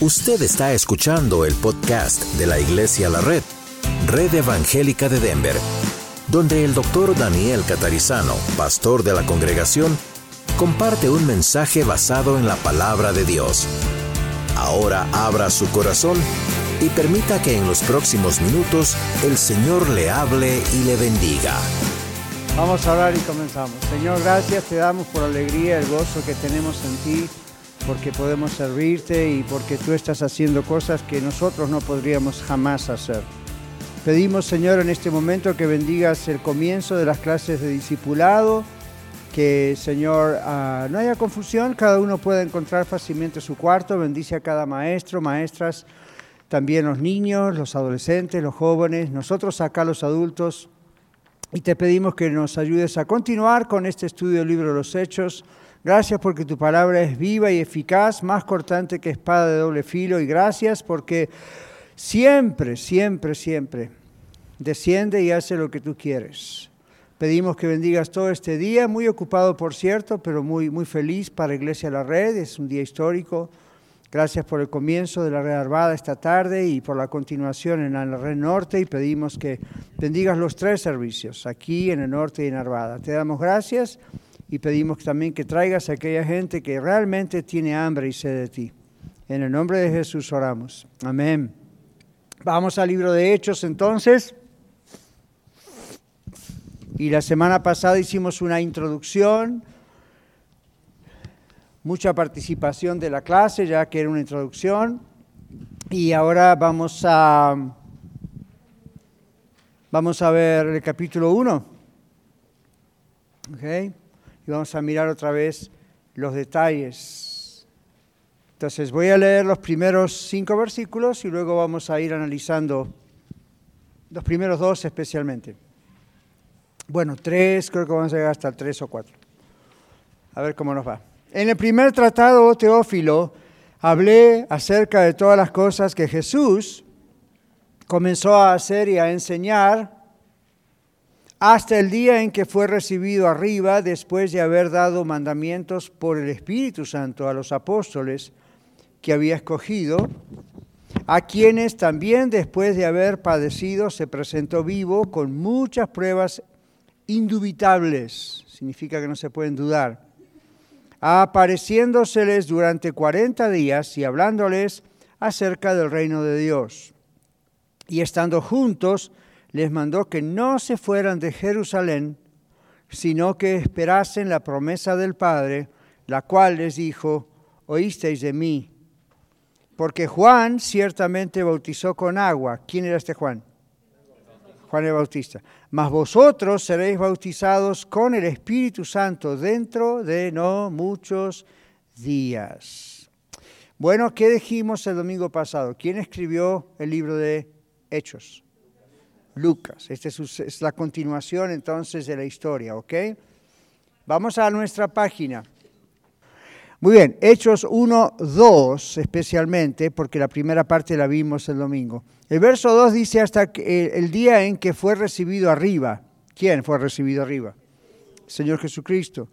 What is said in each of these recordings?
Usted está escuchando el podcast de la Iglesia La Red, Red Evangélica de Denver, donde el doctor Daniel Catarizano, pastor de la congregación, comparte un mensaje basado en la palabra de Dios. Ahora abra su corazón y permita que en los próximos minutos el Señor le hable y le bendiga. Vamos a orar y comenzamos. Señor, gracias te damos por la alegría, el gozo que tenemos en ti porque podemos servirte y porque tú estás haciendo cosas que nosotros no podríamos jamás hacer. Pedimos, Señor, en este momento que bendigas el comienzo de las clases de discipulado, que, Señor, ah, no haya confusión, cada uno pueda encontrar fácilmente su cuarto, bendice a cada maestro, maestras, también los niños, los adolescentes, los jóvenes, nosotros acá los adultos, y te pedimos que nos ayudes a continuar con este estudio del libro de los Hechos, Gracias porque tu palabra es viva y eficaz, más cortante que espada de doble filo. Y gracias porque siempre, siempre, siempre desciende y hace lo que tú quieres. Pedimos que bendigas todo este día, muy ocupado por cierto, pero muy, muy feliz para Iglesia La Red. Es un día histórico. Gracias por el comienzo de la red Arvada esta tarde y por la continuación en la red norte y pedimos que bendigas los tres servicios, aquí en el norte y en Arvada. Te damos gracias y pedimos también que traigas a aquella gente que realmente tiene hambre y sed de ti. En el nombre de Jesús oramos. Amén. Vamos al libro de Hechos entonces. Y la semana pasada hicimos una introducción, mucha participación de la clase, ya que era una introducción. Y ahora vamos a, vamos a ver el capítulo 1. Okay y vamos a mirar otra vez los detalles. Entonces voy a leer los primeros cinco versículos y luego vamos a ir analizando los primeros dos especialmente. Bueno, tres, creo que vamos a llegar hasta tres o cuatro. A ver cómo nos va. En el primer tratado, oh Teófilo, hablé acerca de todas las cosas que Jesús comenzó a hacer y a enseñar hasta el día en que fue recibido arriba después de haber dado mandamientos por el Espíritu Santo a los apóstoles que había escogido, a quienes también después de haber padecido se presentó vivo con muchas pruebas indubitables, significa que no se pueden dudar, apareciéndoseles durante cuarenta días y hablándoles acerca del reino de Dios. Y estando juntos, les mandó que no se fueran de Jerusalén, sino que esperasen la promesa del Padre, la cual les dijo, oísteis de mí. Porque Juan ciertamente bautizó con agua. ¿Quién era este Juan? Juan el Bautista. Mas vosotros seréis bautizados con el Espíritu Santo dentro de no muchos días. Bueno, ¿qué dijimos el domingo pasado? ¿Quién escribió el libro de Hechos? Lucas. Esta es, la continuación entonces de la historia, ¿ok? Vamos a nuestra página. Muy bien, Hechos 1, 2 especialmente, porque la primera parte la vimos el domingo. El verso 2 dice hasta el día en que fue recibido arriba. ¿Quién fue recibido arriba? Señor Jesucristo.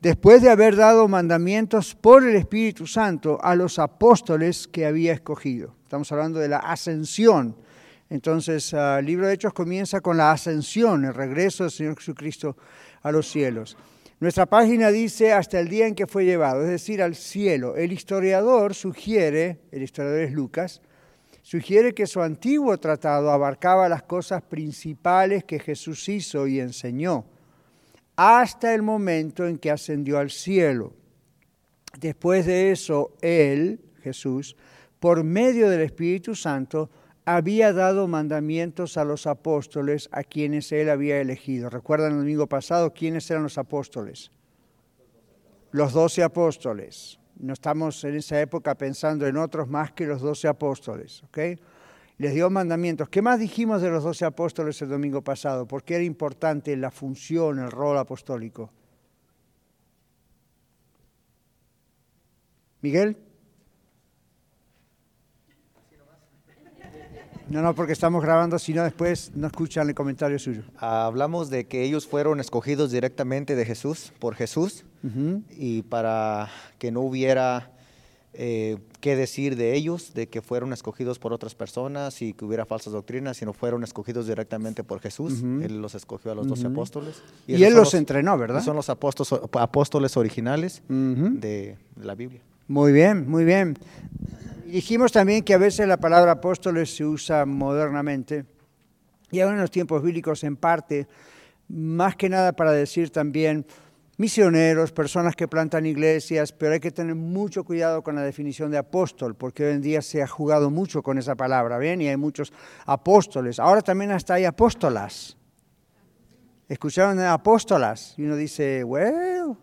Después de haber dado mandamientos por el Espíritu Santo a los apóstoles que había escogido. Estamos hablando de la ascensión entonces, ah, el libro de Hechos comienza con la ascensión, el regreso del Señor Jesucristo a los cielos. Nuestra página dice hasta el día en que fue llevado, es decir, al cielo. El historiador sugiere, el historiador es Lucas, sugiere que su antiguo tratado abarcaba las cosas principales que Jesús hizo y enseñó, hasta el momento en que ascendió al cielo. Después de eso, Él, Jesús, por medio del Espíritu Santo, había dado mandamientos a los apóstoles a quienes él había elegido. ¿Recuerdan el domingo pasado quiénes eran los apóstoles? Los doce apóstoles. No estamos en esa época pensando en otros más que los doce apóstoles. Les dio mandamientos. ¿Qué más dijimos de los doce apóstoles el domingo pasado? ¿Por qué era importante la función, el rol apostólico? Miguel. No, no, porque estamos grabando, si no después no escuchan el comentario suyo. Hablamos de que ellos fueron escogidos directamente de Jesús, por Jesús, y para que no hubiera eh, qué decir de ellos, de que fueron escogidos por otras personas y que hubiera falsas doctrinas, sino fueron escogidos directamente por Jesús. Él los escogió a los doce apóstoles. Y, él los entrenó, ¿verdad? Son los apóstoles, apóstoles originales de la Biblia. Muy bien, muy bien. Dijimos también que a veces la palabra apóstoles se usa modernamente y ahora en los tiempos bíblicos en parte, más que nada para decir también misioneros, personas que plantan iglesias, pero hay que tener mucho cuidado con la definición de apóstol, porque hoy en día se ha jugado mucho con esa palabra, ¿ven? Y hay muchos apóstoles. Ahora también hasta hay apóstolas. ¿Escucharon apóstolas? Y uno dice, well,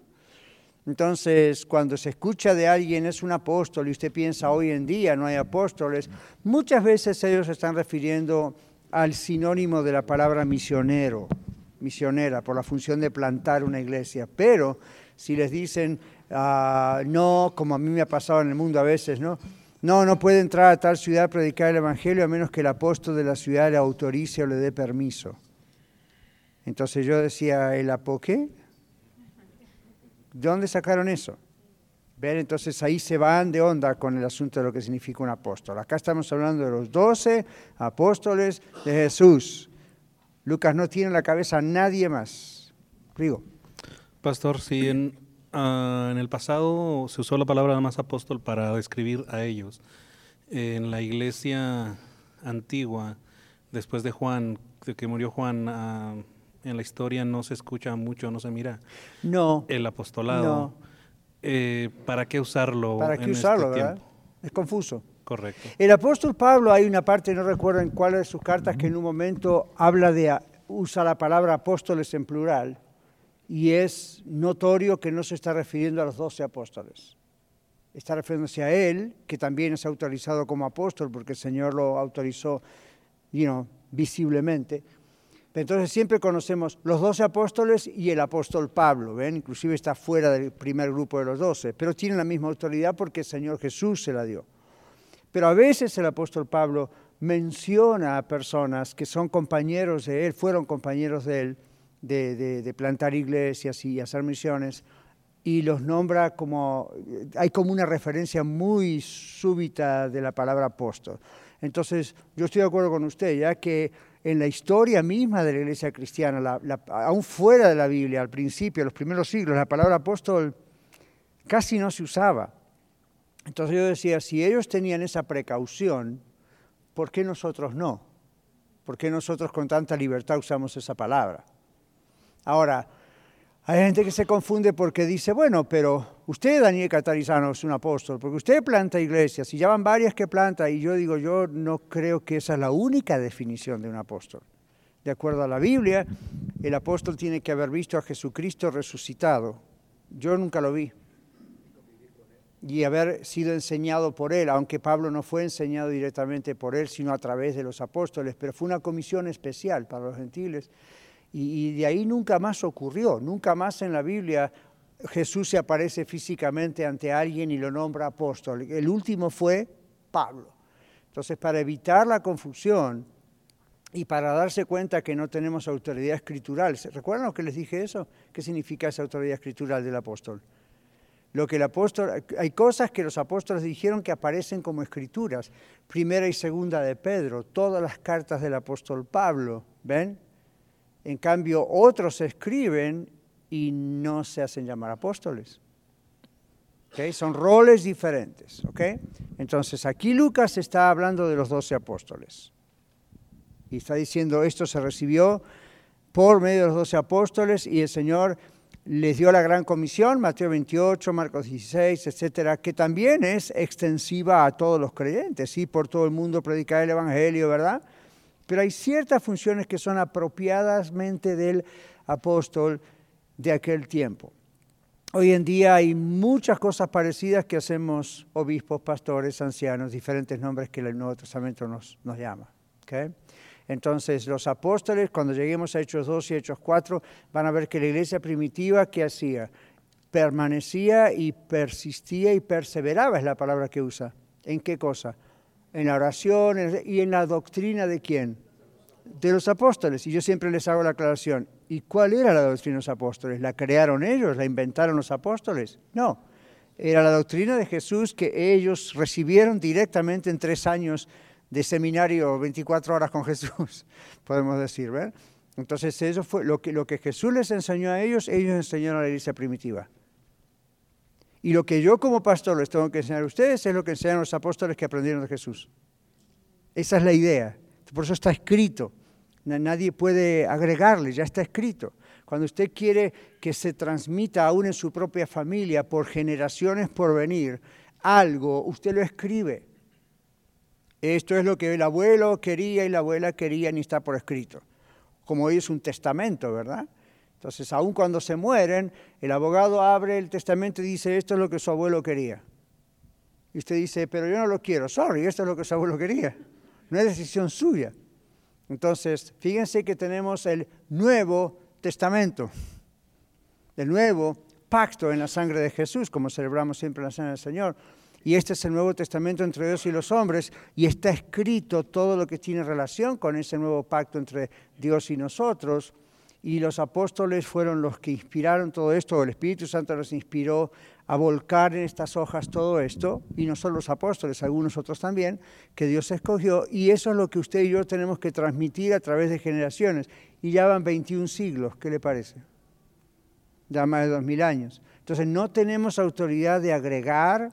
entonces, cuando se escucha de alguien es un apóstol y usted piensa hoy en día no hay apóstoles, muchas veces ellos se están refiriendo al sinónimo de la palabra misionero, misionera, por la función de plantar una iglesia. Pero si les dicen, ah, no, como a mí me ha pasado en el mundo a veces, ¿no? No, no puede entrar a tal ciudad a predicar el Evangelio a menos que el apóstol de la ciudad le autorice o le dé permiso. Entonces yo decía, ¿el apo qué? ¿De dónde sacaron eso? Ven, entonces ahí se van de onda con el asunto de lo que significa un apóstol. Acá estamos hablando de los doce apóstoles de Jesús. Lucas no tiene en la cabeza a nadie más. Rigo. Pastor, sí, en, ah, en el pasado se usó la palabra más apóstol para describir a ellos. En la iglesia antigua, después de Juan, de que murió Juan, ah, en la historia no se escucha mucho, no se mira No. el apostolado. No. Eh, ¿Para qué usarlo? ¿Para qué en usarlo, este verdad? tiempo? Es confuso. Correcto. El apóstol Pablo, hay una parte, no recuerdo en cuál de sus cartas, que en un momento habla de, usa la palabra apóstoles en plural, y es notorio que no se está refiriendo a los doce apóstoles. Está refiriéndose a él, que también es autorizado como apóstol, porque el Señor lo autorizó, you know, visiblemente. Entonces siempre conocemos los doce apóstoles y el apóstol Pablo, ¿ven? Inclusive está fuera del primer grupo de los doce, pero tienen la misma autoridad porque el Señor Jesús se la dio. Pero a veces el apóstol Pablo menciona a personas que son compañeros de él, fueron compañeros de él, de, de- de plantar iglesias y hacer misiones, y los nombra como, hay como una referencia muy súbita de la palabra apóstol. Entonces, yo estoy de acuerdo con usted, ya que en la historia misma de la iglesia cristiana, la- aún fuera de la Biblia, al principio, los primeros siglos, la palabra apóstol casi no se usaba. Entonces yo decía, si ellos tenían esa precaución, ¿por qué nosotros no? ¿Por qué nosotros con tanta libertad usamos esa palabra? Ahora, hay gente que se confunde porque dice, bueno, pero usted, Daniel Catarizano, es un apóstol, porque usted planta iglesias y ya van varias que planta, y yo digo, yo no creo que esa es la única definición de un apóstol. De acuerdo a la Biblia, el apóstol tiene que haber visto a Jesucristo resucitado. Yo nunca lo vi y haber sido enseñado por él, aunque Pablo no fue enseñado directamente por él, sino a través de los apóstoles, pero fue una comisión especial para los gentiles. Y, de ahí nunca más ocurrió, nunca más en la Biblia Jesús se aparece físicamente ante alguien y lo nombra apóstol. El último fue Pablo. Entonces, para evitar la confusión y para darse cuenta que no tenemos autoridad escritural, ¿se ¿recuerdan lo que les dije eso? ¿Qué significa esa autoridad escritural del apóstol? Lo que el apóstol, hay cosas que los apóstoles dijeron que aparecen como escrituras. Primera y segunda de Pedro, todas las cartas del apóstol Pablo, ¿ven? En cambio, otros escriben y no se hacen llamar apóstoles. ¿ok? Son roles diferentes. ¿ok? Entonces, aquí Lucas está hablando de los doce apóstoles. Y está diciendo, esto se recibió por medio de los doce apóstoles y el Señor les dio la gran comisión, Mateo 28, Marcos 16, etcétera, que también es extensiva a todos los creyentes, sí, por todo el mundo predicar el Evangelio, ¿verdad? Pero hay ciertas funciones que son apropiadamente del apóstol de aquel tiempo. Hoy en día hay muchas cosas parecidas que hacemos obispos, pastores, ancianos, diferentes nombres que el Nuevo Testamento nos, llama. ¿ok? Entonces, los apóstoles, cuando lleguemos a Hechos 2 y Hechos 4, van a ver que la iglesia primitiva, ¿qué hacía? Permanecía y persistía y perseveraba, es la palabra que usa. ¿En qué cosa? En la oración y en la doctrina de quién? De los apóstoles. Y yo siempre les hago la aclaración. ¿Y cuál era la doctrina de los apóstoles? ¿La crearon ellos? ¿La inventaron los apóstoles? No. era la doctrina de Jesús que ellos recibieron directamente en tres años de seminario 24 horas con Jesús, podemos decir, ¿ver? Entonces eso fue lo que, lo que Jesús les enseñó a ellos, ellos enseñaron a la iglesia primitiva. Y lo que yo como pastor les tengo que enseñar a ustedes es lo que enseñan los apóstoles que aprendieron de Jesús. Esa es la idea. Por eso está escrito. Nadie puede agregarle, ya está escrito. Cuando usted quiere que se transmita aún en su propia familia por generaciones por venir algo, usted lo escribe. Esto es lo que el abuelo quería y la abuela quería y está por escrito. Como hoy es un testamento, ¿verdad? Entonces, aun cuando se mueren, el abogado abre el testamento y dice, esto es lo que su abuelo quería. Y usted dice, pero yo no lo quiero, sorry, esto es lo que su abuelo quería. No es decisión suya. Entonces, fíjense que tenemos el Nuevo Testamento, el nuevo pacto en la sangre de Jesús, como celebramos siempre la sangre del Señor. Y este es el Nuevo Testamento entre Dios y los hombres, y está escrito todo lo que tiene relación con ese nuevo pacto entre Dios y nosotros. Y los apóstoles fueron los que inspiraron todo esto, el Espíritu Santo los inspiró a volcar en estas hojas todo esto, y no solo los apóstoles, algunos otros también, que Dios escogió, y eso es lo que usted y yo tenemos que transmitir a través de generaciones. Y ya van 21 siglos, ¿qué le parece? Ya más de 2000 años. Entonces no tenemos autoridad de agregar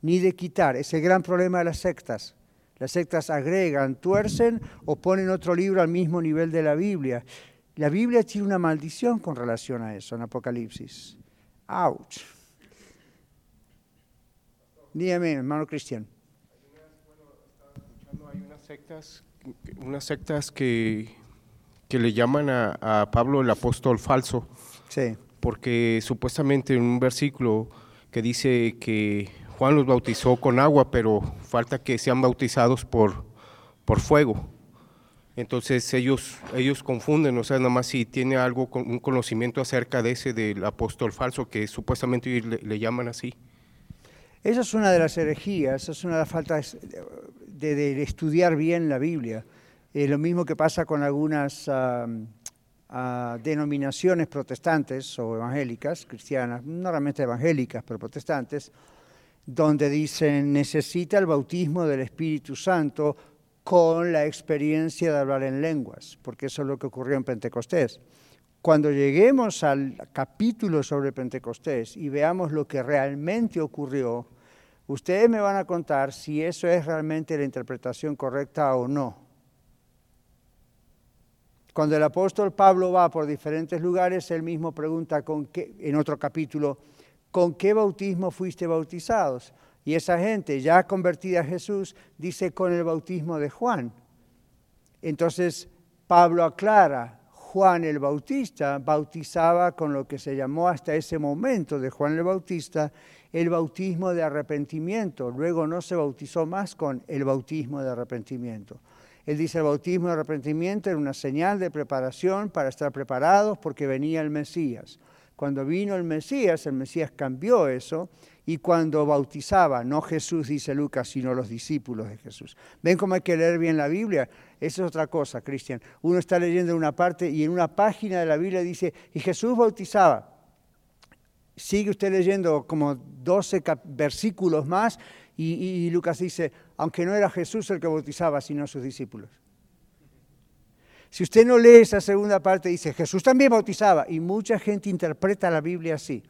ni de quitar. Es el gran problema de las sectas. Las sectas agregan, tuercen o ponen otro libro al mismo nivel de la Biblia. La Biblia tiene una maldición con relación a eso en Apocalipsis. ¡Auch! Dígame, hermano Cristian. Hay unas sectas, unas sectas que, que le llaman a, Pablo el apóstol falso. Sí. Porque supuestamente en un versículo que dice que Juan los bautizó con agua, pero falta que sean bautizados por, por fuego. Entonces ellos, ellos confunden, o sea, nada más si tiene algo, un conocimiento acerca de ese del apóstol falso, que supuestamente le llaman así. Esa es una de las herejías, esa es una de las faltas de, estudiar bien la Biblia. Es lo mismo que pasa con algunas denominaciones protestantes o evangélicas, cristianas, no realmente evangélicas, pero protestantes, donde dicen necesita el bautismo del Espíritu Santo con la experiencia de hablar en lenguas, porque eso es lo que ocurrió en Pentecostés. Cuando lleguemos al capítulo sobre Pentecostés y veamos lo que realmente ocurrió, ustedes me van a contar si eso es realmente la interpretación correcta o no. Cuando el apóstol Pablo va por diferentes lugares, él mismo pregunta en otro capítulo, ¿con qué bautismo fuiste bautizados? Y esa gente ya convertida a Jesús dice con el bautismo de Juan. Entonces Pablo aclara, Juan el Bautista bautizaba con lo que se llamó hasta ese momento de Juan el Bautista el bautismo de arrepentimiento. Luego no se bautizó más con el bautismo de arrepentimiento. Él dice el bautismo de arrepentimiento era una señal de preparación para estar preparados porque venía el Mesías. Cuando vino el Mesías, el Mesías cambió eso y cuando bautizaba, no Jesús, dice Lucas, sino los discípulos de Jesús. ¿Ven cómo hay que leer bien la Biblia? Esa es otra cosa, Cristian. Uno está leyendo una parte y en una página de la Biblia dice, y Jesús bautizaba. Sigue usted leyendo como 12 versículos más y, y Lucas dice, aunque no era Jesús el que bautizaba, sino sus discípulos. Si usted no lee esa segunda parte, dice, Jesús también bautizaba. Y mucha gente interpreta la Biblia así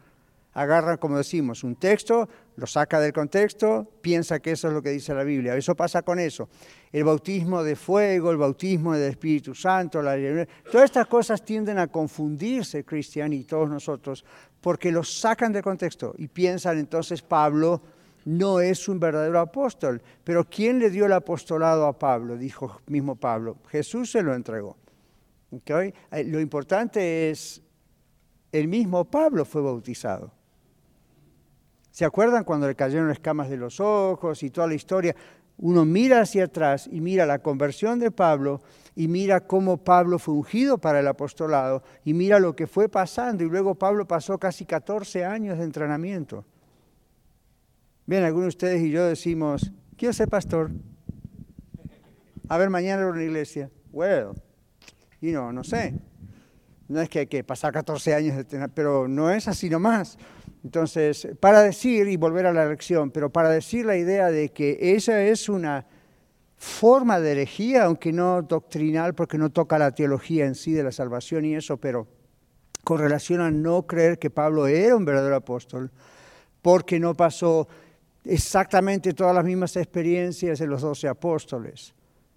agarra, como decimos, un texto, lo saca del contexto, piensa que eso es lo que dice la Biblia. Eso pasa con eso. El bautismo de fuego, el bautismo del Espíritu Santo, la... todas estas cosas tienden a confundirse, Cristian y todos nosotros, porque los sacan del contexto y piensan entonces Pablo no es un verdadero apóstol. Pero ¿quién le dio el apostolado a Pablo? Dijo mismo Pablo. Jesús se lo entregó. Lo importante es, el mismo Pablo fue bautizado. ¿Se acuerdan cuando le cayeron escamas de los ojos y toda la historia? Uno mira hacia atrás y mira la conversión de Pablo y mira cómo Pablo fue ungido para el apostolado y mira lo que fue pasando y luego Pablo pasó casi 14 años de entrenamiento. Bien, algunos de ustedes y yo decimos, quiero ser pastor. A ver, mañana en una iglesia. Well, y no, no sé. No es que hay que pasar 14 años de pero no es así nomás. Entonces, para decir, y volver a la lección, pero para decir la idea de que esa es una forma de herejía, aunque no doctrinal, porque no toca la teología en sí de la salvación y eso, pero con relación a no creer que Pablo era un verdadero apóstol, porque no pasó exactamente todas las mismas experiencias de los doce apóstoles,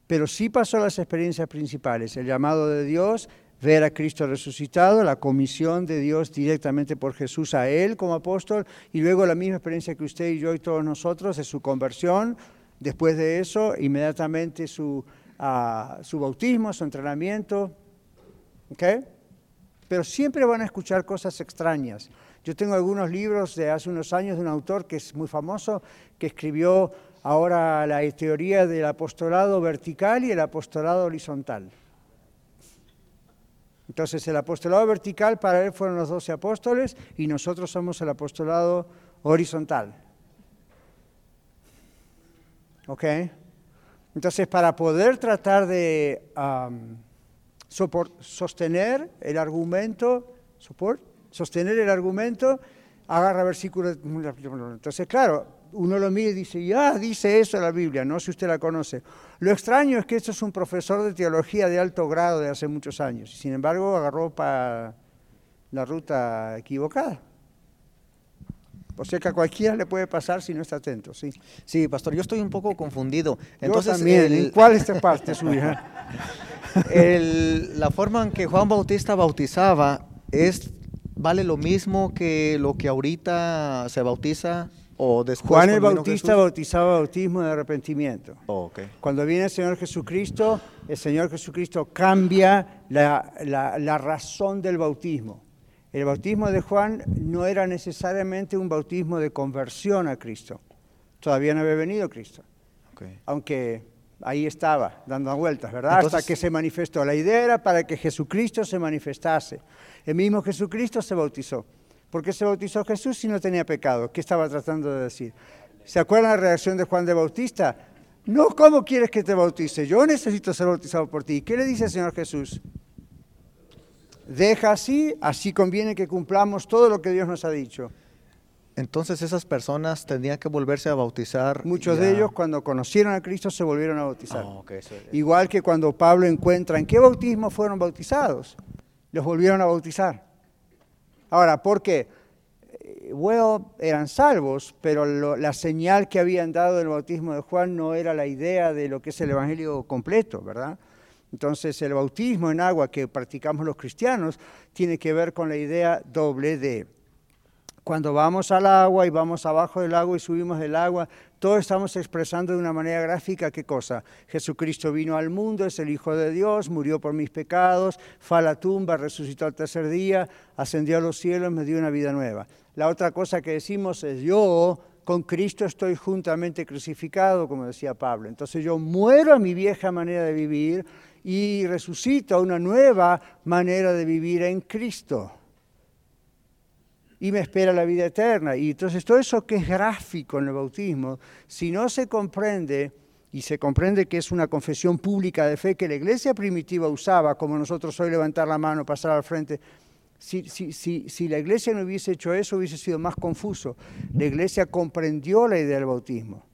pero sí pasó las experiencias principales, el llamado de Dios, ver a Cristo resucitado, la comisión de Dios directamente por Jesús a él como apóstol, y luego la misma experiencia que usted y yo y todos nosotros de su conversión, después de eso, inmediatamente su, uh, su bautismo, su entrenamiento, ¿ok? Pero siempre van a escuchar cosas extrañas. Yo tengo algunos libros de hace unos años de un autor que es muy famoso, que escribió ahora la teoría del apostolado vertical y el apostolado horizontal. Entonces el apostolado vertical para él fueron los doce apóstoles y nosotros somos el apostolado horizontal. ¿Ok? Entonces para poder tratar de um, sostener el argumento, sostener el argumento, agarra versículos. Entonces, claro, uno lo mira y dice, ya dice eso la Biblia, no si usted la conoce. Lo extraño es que esto es un profesor de teología de alto grado de hace muchos años, y sin embargo agarró para la ruta equivocada. O sea que a cualquiera le puede pasar si no está atento, sí. Sí, pastor, yo estoy un poco confundido. Entonces, yo también. ¿En cuál es esta parte suya? el, la forma en que Juan Bautista bautizaba es vale lo mismo que lo que ahorita se bautiza o después Juan el Bautista bautizaba bautismo de arrepentimiento. Oh, okay. Cuando viene el Señor Jesucristo, el Señor Jesucristo cambia la, la, la, razón del bautismo. El bautismo de Juan no era necesariamente un bautismo de conversión a Cristo. Todavía no había venido Cristo. Okay. Aunque ahí estaba, dando vueltas, ¿verdad? Entonces, Hasta que se manifestó. La idea era para que Jesucristo se manifestase. El mismo Jesucristo se bautizó. ¿Por qué se bautizó Jesús si no tenía pecado? ¿Qué estaba tratando de decir? ¿Se acuerdan la reacción de Juan de Bautista? No, ¿cómo quieres que te bautice? Yo necesito ser bautizado por ti. ¿Qué le dice el Señor Jesús? Deja así, así conviene que cumplamos todo lo que Dios nos ha dicho. Entonces esas personas tendrían que volverse a bautizar. Muchos ya. de ellos cuando conocieron a Cristo se volvieron a bautizar. Oh, okay, so, Igual que cuando Pablo encuentra en qué bautismo fueron bautizados, los volvieron a bautizar. Ahora, ¿por qué? Bueno, eran salvos, pero la señal que habían dado del bautismo de Juan no era la idea de lo que es el Evangelio completo, ¿verdad? Entonces el bautismo en agua que practicamos los cristianos tiene que ver con la idea doble de cuando vamos al agua y vamos abajo del agua y subimos del agua, todos estamos expresando de una manera gráfica qué cosa. Jesucristo vino al mundo, es el Hijo de Dios, murió por mis pecados, fue a la tumba, resucitó al tercer día, ascendió a los cielos, me dio una vida nueva. La otra cosa que decimos es yo con Cristo estoy juntamente crucificado, como decía Pablo. Entonces yo muero a mi vieja manera de vivir y resucito a una nueva manera de vivir en Cristo y me espera la vida eterna. Y entonces todo eso que es gráfico en el bautismo, si no se comprende, y se comprende que es una confesión pública de fe que la iglesia primitiva usaba, como nosotros hoy levantar la mano, pasar al frente, si, si, si, si la iglesia no hubiese hecho eso, hubiese sido más confuso. La iglesia comprendió la idea del bautismo.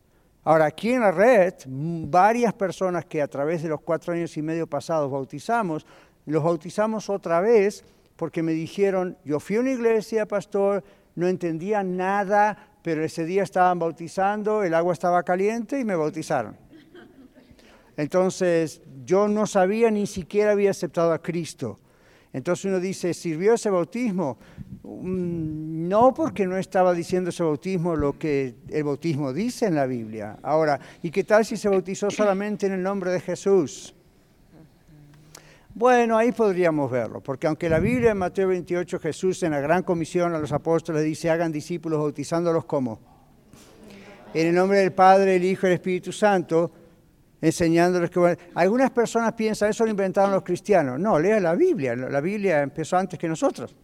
Ahora, aquí en la red, varias personas que a través de los cuatro años y medio pasados bautizamos, los bautizamos otra vez porque me dijeron, yo fui a una iglesia, pastor, no entendía nada, pero ese día estaban bautizando, el agua estaba caliente y me bautizaron. Entonces, yo no sabía ni siquiera había aceptado a Cristo. Entonces uno dice, ¿sirvió ese bautismo? No, porque no estaba diciendo ese bautismo lo que el bautismo dice en la Biblia. Ahora, ¿y qué tal si se bautizó solamente en el nombre de Jesús? Bueno, ahí podríamos verlo, porque aunque la Biblia en Mateo 28, Jesús en la gran comisión a los apóstoles dice, hagan discípulos bautizándolos como en el nombre del Padre, el Hijo y el Espíritu Santo, enseñándoles que... Algunas personas piensan, eso lo inventaron los cristianos. No, lea la Biblia, la Biblia empezó antes que nosotros.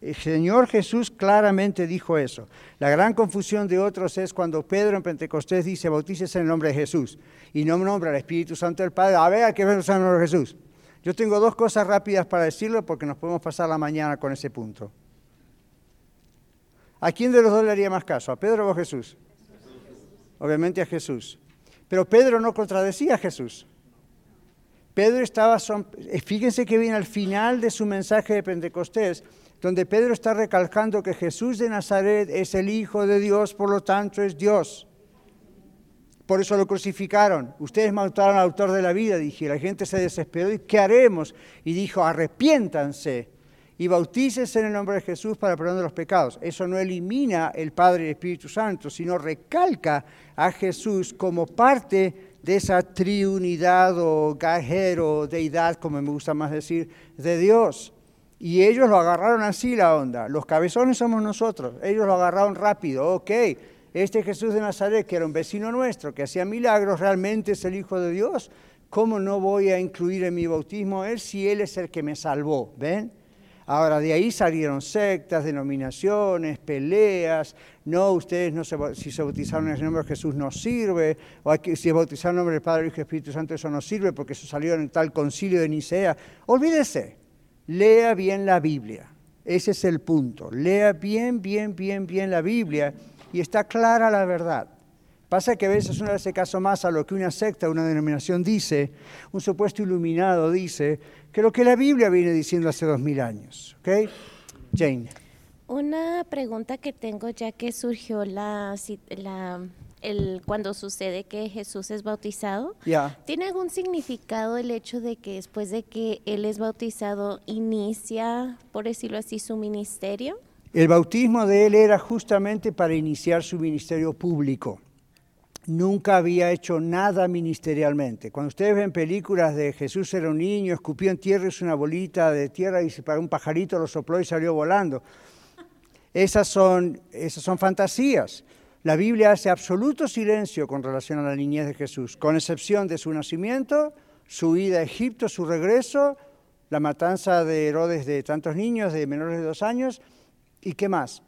El Señor Jesús claramente dijo eso. La gran confusión de otros es cuando Pedro en Pentecostés dice, bautícese en el nombre de Jesús, y no nombra al Espíritu Santo del Padre. A ver, ¿a qué ver el nombre de Jesús? Yo tengo dos cosas rápidas para decirlo porque nos podemos pasar la mañana con ese punto. ¿A quién de los dos le haría más caso? ¿A Pedro o a Jesús? Obviamente a Jesús. Pero Pedro no contradecía a Jesús. Pedro estaba, eh, fíjense que viene al final de su mensaje de Pentecostés, donde Pedro está recalcando que Jesús de Nazaret es el Hijo de Dios, por lo tanto es Dios. Por eso lo crucificaron. Ustedes mataron al autor de la vida, dije. La gente se desesperó. ¿Y qué haremos? Y dijo, arrepiéntanse y bautícese en el nombre de Jesús para perdón de los pecados. Eso no elimina el Padre y el Espíritu Santo, sino recalca a Jesús como parte de esa triunidad o gajero, deidad, como me gusta más decir, de Dios. Y ellos lo agarraron así la onda. Los cabezones somos nosotros. Ellos lo agarraron rápido. Ok, este Jesús de Nazaret, que era un vecino nuestro, que hacía milagros, realmente es el Hijo de Dios. ¿Cómo no voy a incluir en mi bautismo a Él si Él es el que me salvó? ¿Ven? Ahora, de ahí salieron sectas, denominaciones, peleas. No, ustedes no se, si se bautizaron en el nombre de Jesús no sirve. O si se bautizaron en el nombre del Padre, Hijo y Espíritu Santo, eso no sirve porque eso salió en tal concilio de Nicea. Olvídese, lea bien la Biblia. Ese es el punto. Lea bien, bien, bien, bien la Biblia y está clara la verdad. Pasa que a veces uno hace caso más a lo que una secta, una denominación dice, un supuesto iluminado dice, que lo que la Biblia viene diciendo hace dos mil años. ¿Ok? Jane. Una pregunta que tengo ya que surgió la, el, cuando sucede que Jesús es bautizado. ¿Tiene algún significado el hecho de que después de que Él es bautizado inicia, por decirlo así, su ministerio? El bautismo de Él era justamente para iniciar su ministerio público nunca había hecho nada ministerialmente. Cuando ustedes ven películas de Jesús era un niño, escupió en tierra, hizo una bolita de tierra y para un pajarito lo sopló y salió volando. Esas son, esas son fantasías. La Biblia hace absoluto silencio con relación a la niñez de Jesús, con excepción de su nacimiento, su ida a Egipto, su regreso, la matanza de Herodes de tantos niños de menores de dos años, ¿y qué más?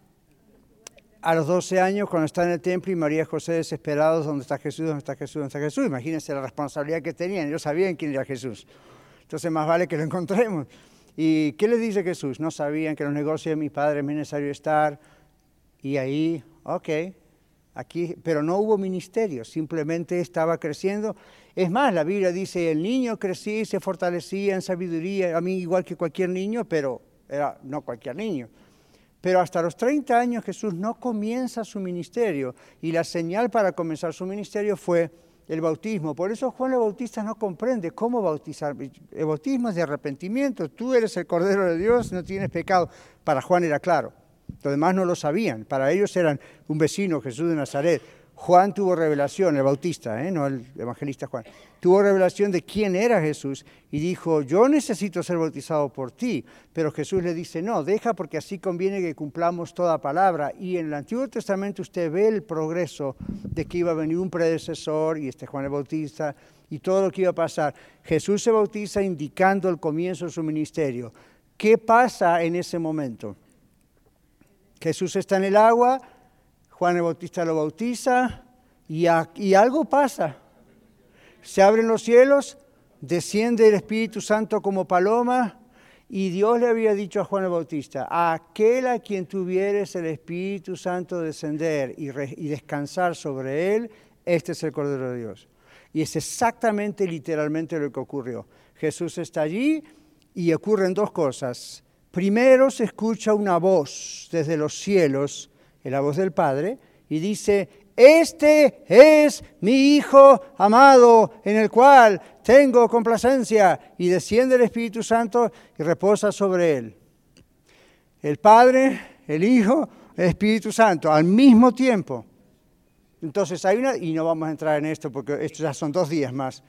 a los 12 años, cuando está en el templo y María José desesperados, ¿dónde está Jesús? ¿Dónde está Jesús? ¿Dónde está Jesús? Imagínense la responsabilidad que tenían. Ellos sabían quién era Jesús. Entonces, más vale que lo encontremos. ¿Y qué les dice Jesús? No sabían que los negocios de mi padre es necesario estar. Y ahí, ok, aquí, pero no hubo ministerio, simplemente estaba creciendo. Es más, la Biblia dice, el niño crecía y se fortalecía en sabiduría, a mí igual que cualquier niño, pero era no cualquier niño. Pero hasta los 30 años Jesús no comienza su ministerio y la señal para comenzar su ministerio fue el bautismo. Por eso Juan el Bautista no comprende cómo bautizar. El bautismo es de arrepentimiento. Tú eres el Cordero de Dios, no tienes pecado. Para Juan era claro. Los demás no lo sabían. Para ellos eran un vecino, Jesús de Nazaret. Juan tuvo revelación, el bautista, ¿eh? no el evangelista Juan, tuvo revelación de quién era Jesús y dijo, yo necesito ser bautizado por ti. Pero Jesús le dice, no, deja porque así conviene que cumplamos toda palabra. Y en el Antiguo Testamento usted ve el progreso de que iba a venir un predecesor y este Juan el Bautista y todo lo que iba a pasar. Jesús se bautiza indicando el comienzo de su ministerio. ¿Qué pasa en ese momento? Jesús está en el agua, Juan el Bautista lo bautiza y, algo pasa. Se abren los cielos, desciende el Espíritu Santo como paloma y Dios le había dicho a Juan el Bautista, aquel a quien tuvieres el Espíritu Santo descender y, y descansar sobre él, este es el Cordero de Dios. Y es exactamente, literalmente lo que ocurrió. Jesús está allí y ocurren dos cosas. Primero se escucha una voz desde los cielos en la voz del Padre, y dice, este es mi Hijo amado en el cual tengo complacencia, y desciende el Espíritu Santo y reposa sobre él. El Padre, el Hijo, el Espíritu Santo, al mismo tiempo. Entonces hay una, y no vamos a entrar en esto porque esto ya son dos días más,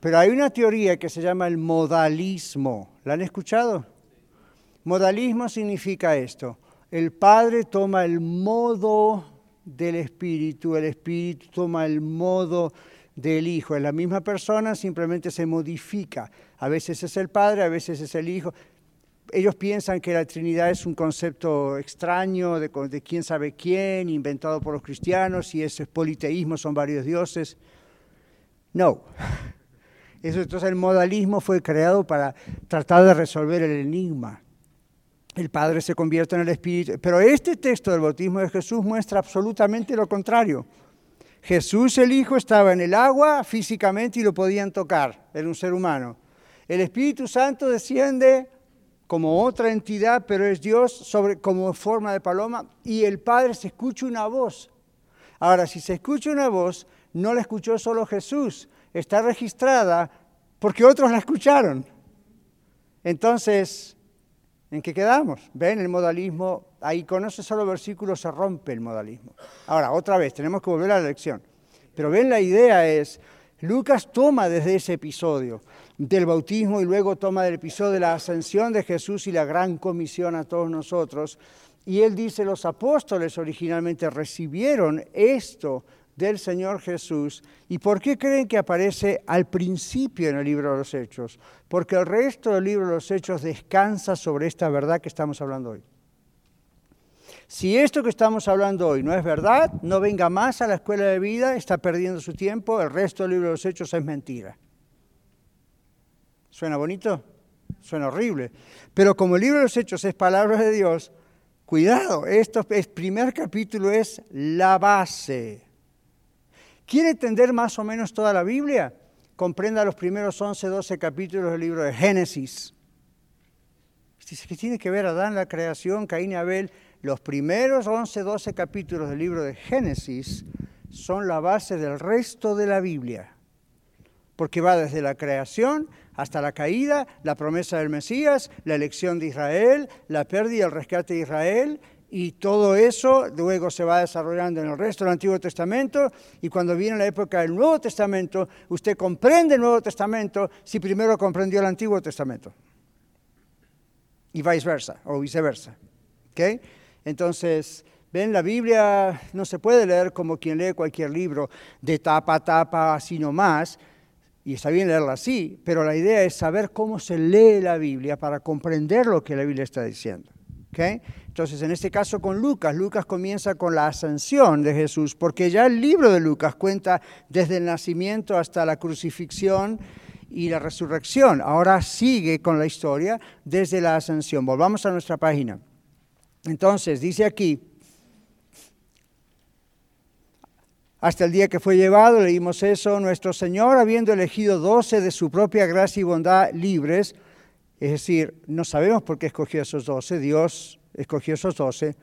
pero hay una teoría que se llama el modalismo. ¿La han escuchado? Modalismo significa esto el Padre toma el modo del Espíritu, el Espíritu toma el modo del Hijo. Es la misma persona, simplemente se modifica. A veces es el Padre, a veces es el Hijo. Ellos piensan que la Trinidad es un concepto extraño de, quién sabe quién, inventado por los cristianos, y ese es politeísmo, son varios dioses. No. Eso, entonces el modalismo fue creado para tratar de resolver el enigma el Padre se convierte en el Espíritu. Pero este texto del bautismo de Jesús muestra absolutamente lo contrario. Jesús el Hijo estaba en el agua físicamente y lo podían tocar, era un ser humano. El Espíritu Santo desciende como otra entidad, pero es Dios sobre, como forma de paloma, y el Padre se escucha una voz. Ahora, si se escucha una voz, no la escuchó solo Jesús, está registrada porque otros la escucharon. Entonces, ¿en qué quedamos? ¿Ven? El modalismo, ahí con ese solo versículo se rompe el modalismo. Ahora, otra vez, tenemos que volver a la lección. Pero ven, la idea es, Lucas toma desde ese episodio del bautismo y luego toma del episodio de la ascensión de Jesús y la gran comisión a todos nosotros. Y él dice, los apóstoles originalmente recibieron esto del Señor Jesús. ¿Y por qué creen que aparece al principio en el libro de los Hechos? Porque el resto del libro de los Hechos descansa sobre esta verdad que estamos hablando hoy. Si esto que estamos hablando hoy no es verdad, no venga más a la escuela de vida, está perdiendo su tiempo, el resto del libro de los Hechos es mentira. ¿Suena bonito? Suena horrible. Pero como el libro de los Hechos es palabra de Dios, cuidado, esto, el primer capítulo es la base. ¿Quiere entender más o menos toda la Biblia? Comprenda los primeros 11, 12 capítulos del libro de Génesis. Dice que tiene que ver Adán, la creación, Caín y Abel. Los primeros 11, 12 capítulos del libro de Génesis son la base del resto de la Biblia, porque va desde la creación hasta la caída, la promesa del Mesías, la elección de Israel, la pérdida y el rescate de Israel, y todo eso luego se va desarrollando en el resto del Antiguo Testamento y cuando viene la época del Nuevo Testamento, usted comprende el Nuevo Testamento si primero comprendió el Antiguo Testamento. Y viceversa, o viceversa. ¿Okay? Entonces, ven, la Biblia no se puede leer como quien lee cualquier libro de tapa a tapa, así nomás, y está bien leerla así, pero la idea es saber cómo se lee la Biblia para comprender lo que la Biblia está diciendo. ¿Okay? Entonces, en este caso con Lucas, Lucas comienza con la ascensión de Jesús, porque ya el libro de Lucas cuenta desde el nacimiento hasta la crucifixión y la resurrección. Ahora sigue con la historia desde la ascensión. Volvamos a nuestra página. Entonces, dice aquí, hasta el día que fue llevado, leímos eso, nuestro Señor, habiendo elegido doce de su propia gracia y bondad libres, es decir, no sabemos por qué escogió esos doce, Dios escogió esos doce.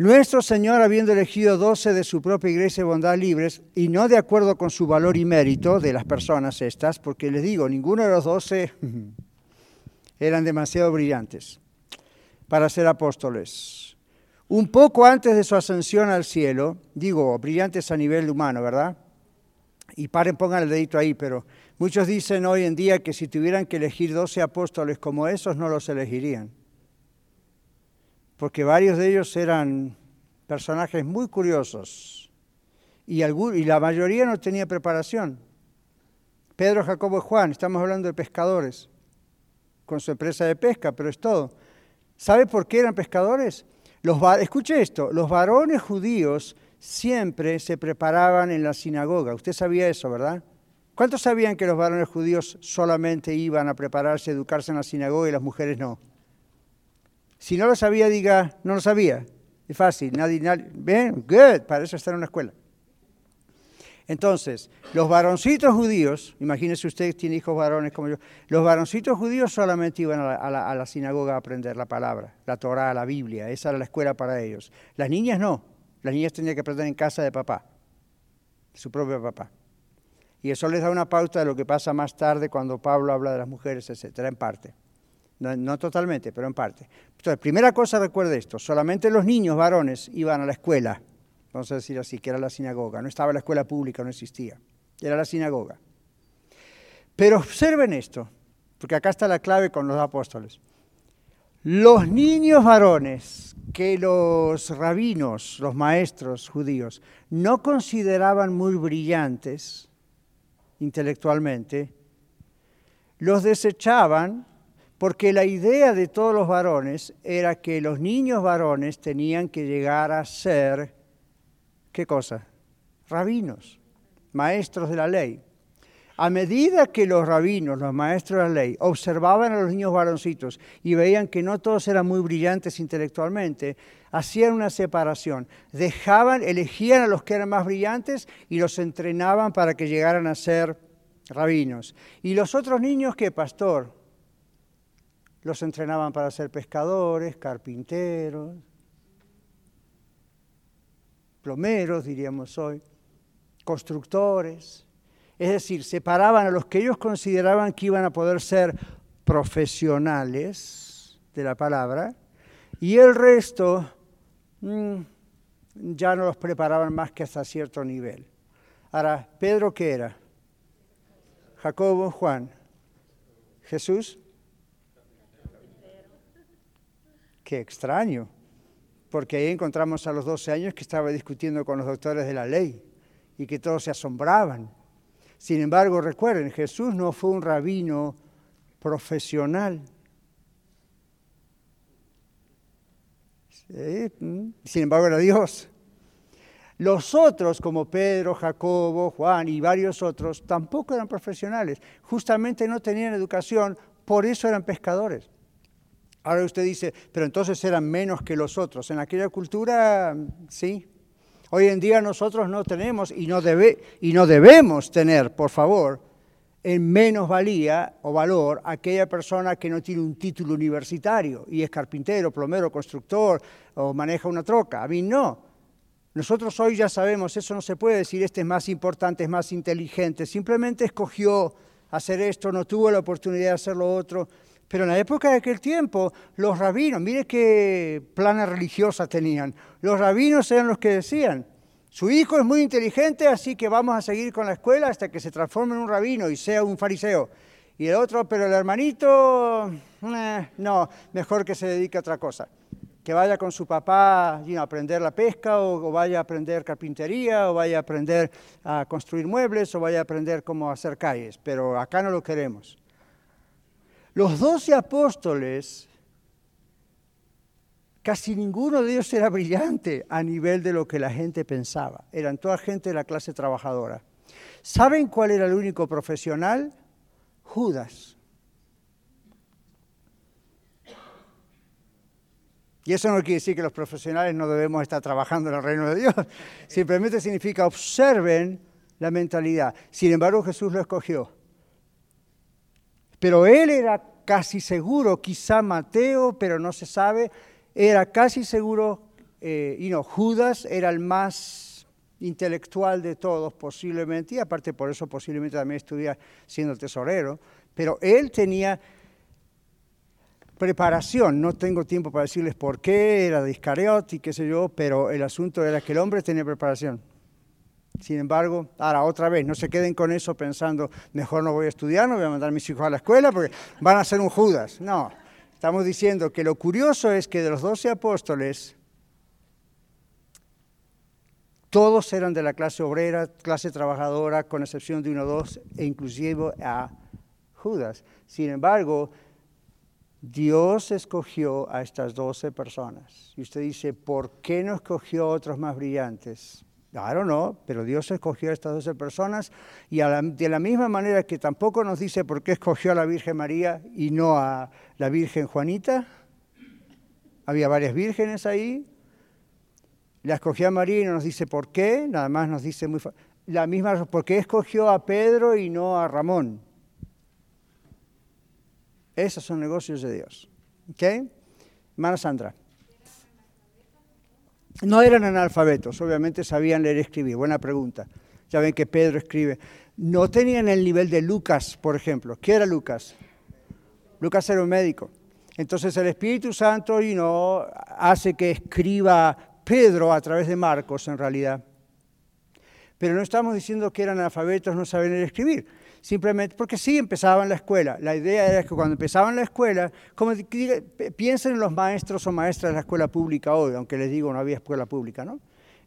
Nuestro Señor, habiendo elegido doce de su propia iglesia de bondad libres, y no de acuerdo con su valor y mérito de las personas estas, porque les digo, ninguno de los doce eran demasiado brillantes para ser apóstoles. Un poco antes de su ascensión al cielo, digo, brillantes a nivel humano, ¿verdad? Y paren, pongan el dedito ahí, pero muchos dicen hoy en día que si tuvieran que elegir doce apóstoles como esos, no los elegirían porque varios de ellos eran personajes muy curiosos y, la mayoría no tenía preparación. Pedro, Jacobo y Juan, estamos hablando de pescadores, con su empresa de pesca, pero es todo. ¿Sabe por qué eran pescadores? Los, escuche esto, los varones judíos siempre se preparaban en la sinagoga. Usted sabía eso, ¿verdad? ¿Cuántos sabían que los varones judíos solamente iban a prepararse, a educarse en la sinagoga y las mujeres no? Si no lo sabía, diga, no lo sabía. Es fácil, nadie, nadie ¿ven? Good, para eso en una escuela. Entonces, los varoncitos judíos, imagínese usted tiene hijos varones como yo, los varoncitos judíos solamente iban a la, sinagoga a aprender la palabra, la Torah, la Biblia, esa era la escuela para ellos. Las niñas no, las niñas tenían que aprender en casa de papá, su propio papá. Y eso les da una pauta de lo que pasa más tarde cuando Pablo habla de las mujeres, etcétera, en parte. No, totalmente, pero en parte. Entonces, primera cosa, recuerde esto, solamente los niños varones iban a la escuela, vamos a decir así, que era la sinagoga. No estaba la escuela pública, no existía. Era la sinagoga. Pero observen esto, porque acá está la clave con los apóstoles. Los niños varones que los rabinos, los maestros judíos, no consideraban muy brillantes intelectualmente, los desechaban porque la idea de todos los varones era que los niños varones tenían que llegar a ser, ¿qué cosa? Rabinos, maestros de la ley. A medida que los rabinos, los maestros de la ley, observaban a los niños varoncitos y veían que no todos eran muy brillantes intelectualmente, hacían una separación. Dejaban, elegían a los que eran más brillantes y los entrenaban para que llegaran a ser rabinos. ¿Y los otros niños qué, pastor? Los entrenaban para ser pescadores, carpinteros, plomeros, diríamos hoy, constructores. Es decir, separaban a los que ellos consideraban que iban a poder ser profesionales de la palabra y el resto mm, ya no los preparaban más que hasta cierto nivel. Ahora, Pedro, ¿qué era? Jacobo, Juan. Jesús. Qué extraño, porque ahí encontramos a los 12 años que estaba discutiendo con los doctores de la ley y que todos se asombraban. Sin embargo, recuerden, Jesús no fue un rabino profesional. Sin embargo, era Dios. Los otros, como Pedro, Jacobo, Juan y varios otros, tampoco eran profesionales. Justamente no tenían educación, por eso eran pescadores. Ahora usted dice, pero entonces eran menos que los otros. En aquella cultura, sí. Hoy en día nosotros no tenemos y no, debe, y no debemos tener, por favor, en menos valía o valor aquella persona que no tiene un título universitario y es carpintero, plomero, constructor o maneja una troca. A mí no. Nosotros hoy ya sabemos, eso no se puede decir, este es más importante, es más inteligente, simplemente escogió hacer esto, no tuvo la oportunidad de hacer lo otro. Pero en la época de aquel tiempo, los rabinos, mire qué plana religiosa tenían, los rabinos eran los que decían, su hijo es muy inteligente, así que vamos a seguir con la escuela hasta que se transforme en un rabino y sea un fariseo. Y el otro, pero el hermanito, eh, no, mejor que se dedique a otra cosa que vaya con su papá a aprender la pesca o, vaya a aprender carpintería o vaya a aprender a construir muebles o vaya a aprender cómo hacer calles, pero acá no lo queremos. Los doce apóstoles, casi ninguno de ellos era brillante a nivel de lo que la gente pensaba, eran toda gente de la clase trabajadora. ¿Saben cuál era el único profesional? Judas. Y eso no quiere decir que los profesionales no debemos estar trabajando en el reino de Dios. Simplemente significa observen la mentalidad. Sin embargo, Jesús lo escogió. Pero él era casi seguro, quizá Mateo, pero no se sabe, era casi seguro, eh, y no, Judas era el más intelectual de todos posiblemente, y aparte por eso posiblemente también estudia siendo tesorero, pero él tenía preparación. No tengo tiempo para decirles por qué, era de Iscariot y qué sé yo, pero el asunto era que el hombre tenía preparación. Sin embargo, ahora otra vez, no se queden con eso pensando, mejor no voy a estudiar, no voy a mandar a mis hijos a la escuela porque van a ser un Judas. No, estamos diciendo que lo curioso es que de los doce apóstoles, todos eran de la clase obrera, clase trabajadora, con excepción de uno o dos, e inclusive a Judas. Sin embargo, Dios escogió a estas doce personas. Y usted dice, ¿por qué no escogió a otros más brillantes? Claro, no, pero Dios escogió a estas doce personas y de la misma manera que tampoco nos dice por qué escogió a la Virgen María y no a la Virgen Juanita. Había varias vírgenes ahí. La escogió a María y no nos dice por qué, nada más nos dice muy la misma por qué escogió a Pedro y no a Ramón. Esos son negocios de Dios. ¿Ok? Hermana Sandra. No eran analfabetos, obviamente sabían leer y escribir. Buena pregunta. Ya ven que Pedro escribe. No tenían el nivel de Lucas, por ejemplo. ¿Qué era Lucas? Lucas era un médico. Entonces el Espíritu Santo y no hace que escriba Pedro a través de Marcos en realidad. Pero no estamos diciendo que eran analfabetos, no saben leer y escribir simplemente porque sí empezaban la escuela. La idea era que cuando empezaban la escuela, como piensen en los maestros o maestras de la escuela pública hoy, aunque les digo no había escuela pública, ¿no?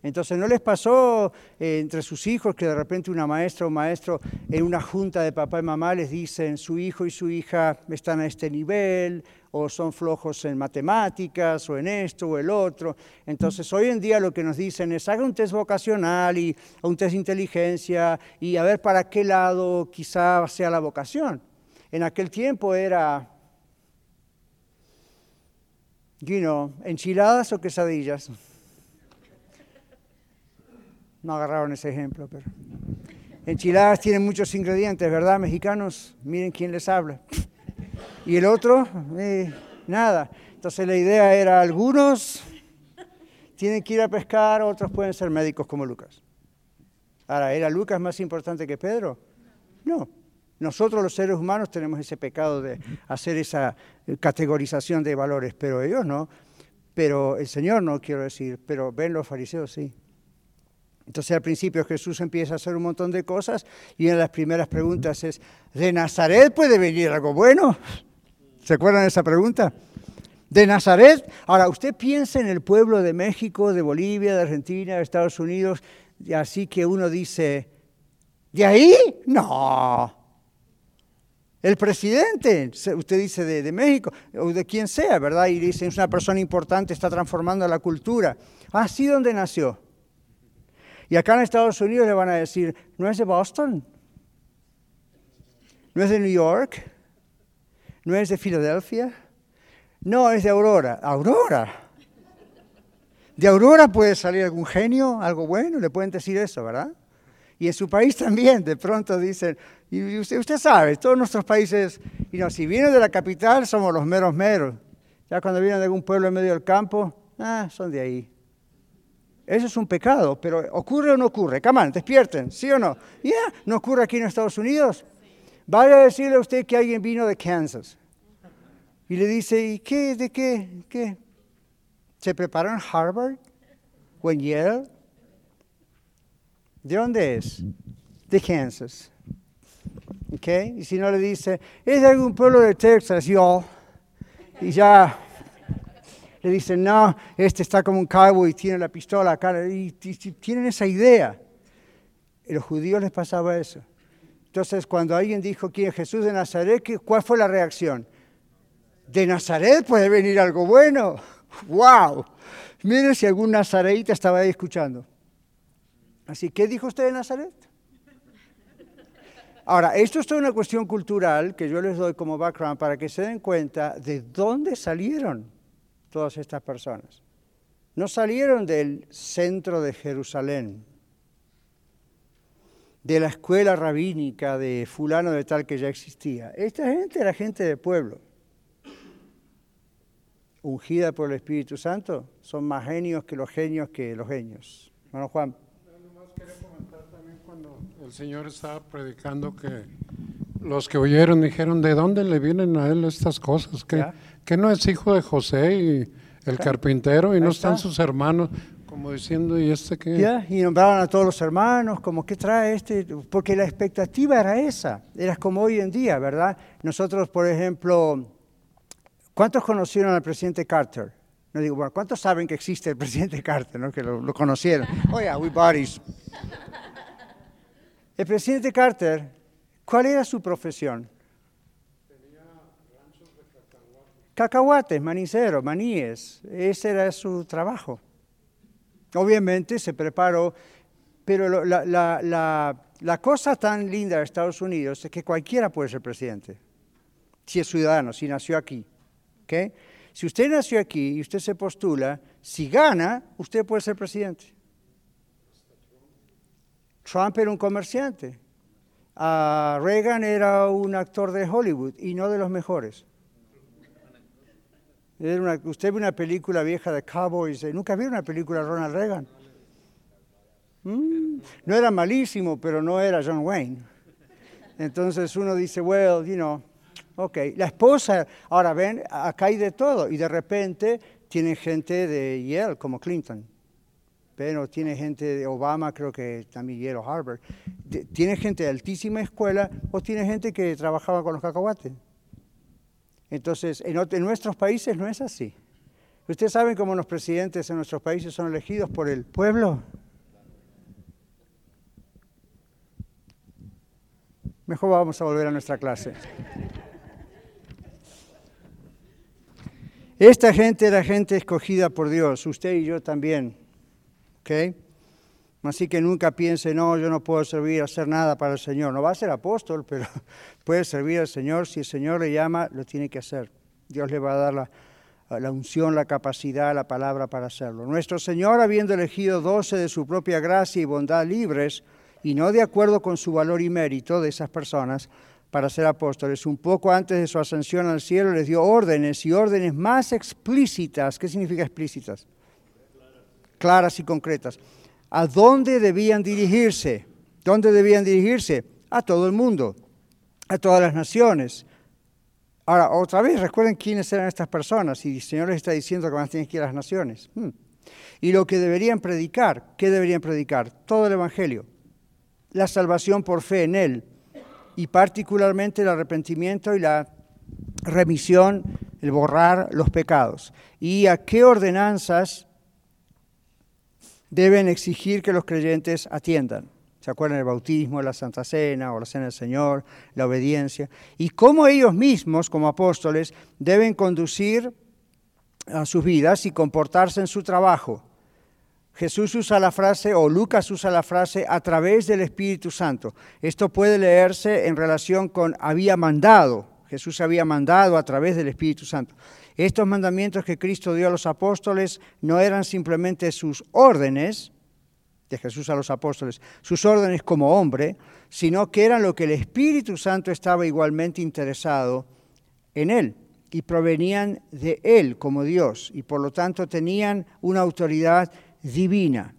Entonces, ¿no les pasó eh, entre sus hijos que de repente una maestra o un maestro en una junta de papá y mamá les dicen su hijo y su hija están a este nivel o son flojos en matemáticas o en esto o el otro? Entonces, hoy en día lo que nos dicen es haga un test vocacional y un test de inteligencia y a ver para qué lado quizá sea la vocación. En aquel tiempo era, you know, enchiladas o quesadillas. No agarraron ese ejemplo, pero. Enchiladas tienen muchos ingredientes, ¿verdad, mexicanos? Miren quién les habla. Y el otro, eh, nada. Entonces la idea era, algunos tienen que ir a pescar, otros pueden ser médicos como Lucas. Ahora, ¿era Lucas más importante que Pedro? No. Nosotros los seres humanos tenemos ese pecado de hacer esa categorización de valores, pero ellos no. Pero el Señor no, quiero decir, pero ven los fariseos, sí. Entonces al principio Jesús empieza a hacer un montón de cosas y una de las primeras preguntas es, ¿de Nazaret puede venir algo bueno? ¿Se acuerdan de esa pregunta? ¿De Nazaret? Ahora, usted piensa en el pueblo de México, de Bolivia, de Argentina, de Estados Unidos, así que uno dice, ¿de ahí? No. El presidente, usted dice de, México, o de quien sea, ¿verdad? Y dice, es una persona importante, está transformando la cultura. Así donde nació. Y acá en Estados Unidos le van a decir, ¿no es de Boston? ¿No es de New York? ¿No es de Filadelfia? No, es de Aurora. Aurora. De Aurora puede salir algún genio, algo bueno, le pueden decir eso, ¿verdad? Y en su país también, de pronto dicen, y usted, sabe, todos nuestros países, y no, si vienen de la capital somos los meros meros. Ya cuando vienen de algún pueblo en medio del campo, ah, son de ahí. Eso es un pecado, pero ¿ocurre o no ocurre? Come despierten, ¿sí o no? Ya, ¿no ocurre aquí en Estados Unidos? Vaya a decirle a usted que alguien vino de Kansas y le dice, ¿y qué? ¿De qué? ¿Qué? ¿Se preparó en Harvard o en Yale? ¿De dónde es? De Kansas. ¿Ok? Y si no le dice, es de algún pueblo de Texas, yo. Y ya le dicen, no, este está como un cowboy y tiene la pistola acá, y, tienen esa idea. A los judíos les pasaba eso. Entonces, cuando alguien dijo quién es Jesús de Nazaret, ¿cuál fue la reacción? ¿De Nazaret puede venir algo bueno? ¡Wow! Miren si algún nazareíta estaba ahí escuchando. Así, ¿qué dijo usted de Nazaret? Ahora, esto es toda una cuestión cultural que yo les doy como background para que se den cuenta de dónde salieron todas estas personas. No salieron del centro de Jerusalén, de la escuela rabínica de fulano de tal que ya existía. Esta gente era gente de pueblo, ungida por el Espíritu Santo, son más genios que los genios que los genios. Bueno, Juan. quería comentar también cuando el Señor estaba predicando que los que oyeron dijeron, ¿de dónde le vienen a él estas cosas? Que, que no es hijo de José y el carpintero y no están sus hermanos, como diciendo, ¿y este qué? y nombraban a todos los hermanos, como, ¿qué trae este? Porque la expectativa era esa, era como hoy en día, ¿verdad? Nosotros, por ejemplo, ¿cuántos conocieron al presidente Carter? No digo, bueno, ¿cuántos saben que existe el presidente Carter, ¿no? que lo, lo conocieron? Oh, yeah, we buddies. El presidente Carter, ¿cuál era su profesión? Cacahuates, maniceros, maníes, ese era su trabajo. Obviamente se preparó, pero la, cosa tan linda de Estados Unidos es que cualquiera puede ser presidente, si es ciudadano, si nació aquí. ¿okay? Si usted nació aquí y usted se postula, si gana, usted puede ser presidente. Trump era un comerciante. Ah, Reagan era un actor de Hollywood y no de los mejores usted ve una película vieja de Cowboys, eh, nunca vio una película de Ronald Reagan. Mm, no era malísimo, pero no era John Wayne. Entonces uno dice, well, you know, ok. La esposa, ahora ven, acá hay de todo, y de repente tiene gente de Yale, como Clinton. Pero tiene gente de Obama, creo que también Yale o Harvard. Tiene gente de altísima escuela o tiene gente que trabajaba con los cacahuates. Entonces, en, nuestros países no es así. Ustedes saben cómo los presidentes en nuestros países son elegidos por el pueblo. Mejor vamos a volver a nuestra clase. Esta gente era gente escogida por Dios, usted y yo también. ¿Okay? Así que nunca piense, no, yo no puedo servir, hacer nada para el Señor. No va a ser apóstol, pero puede servir al Señor. Si el Señor le llama, lo tiene que hacer. Dios le va a dar la, la unción, la capacidad, la palabra para hacerlo. Nuestro Señor, habiendo elegido doce de su propia gracia y bondad libres, y no de acuerdo con su valor y mérito de esas personas, para ser apóstoles. Un poco antes de su ascensión al cielo les dio órdenes y órdenes más explícitas. ¿Qué significa explícitas? Claras y concretas. ¿A dónde debían dirigirse? ¿Dónde debían dirigirse? A todo el mundo, a todas las naciones. Ahora, otra vez, recuerden quiénes eran estas personas y el Señor les está diciendo que a tener que ir a las naciones. Hmm. Y lo que deberían predicar, ¿qué deberían predicar? Todo el Evangelio. La salvación por fe en Él, y particularmente el arrepentimiento y la remisión, el borrar los pecados. ¿Y a qué ordenanzas deben exigir que los creyentes atiendan? ¿Se acuerdan del bautismo, la Santa Cena o la Cena del Señor, la obediencia? Y cómo ellos mismos, como apóstoles, deben conducir a sus vidas y comportarse en su trabajo Jesús usa la frase, o Lucas usa la frase, a través del Espíritu Santo. Esto puede leerse en relación con había mandado. Jesús había mandado a través del Espíritu Santo. Estos mandamientos que Cristo dio a los apóstoles no eran simplemente sus órdenes, de Jesús a los apóstoles, sus órdenes como hombre, sino que eran lo que el Espíritu Santo estaba igualmente interesado en él y provenían de él como Dios y por lo tanto tenían una autoridad divina.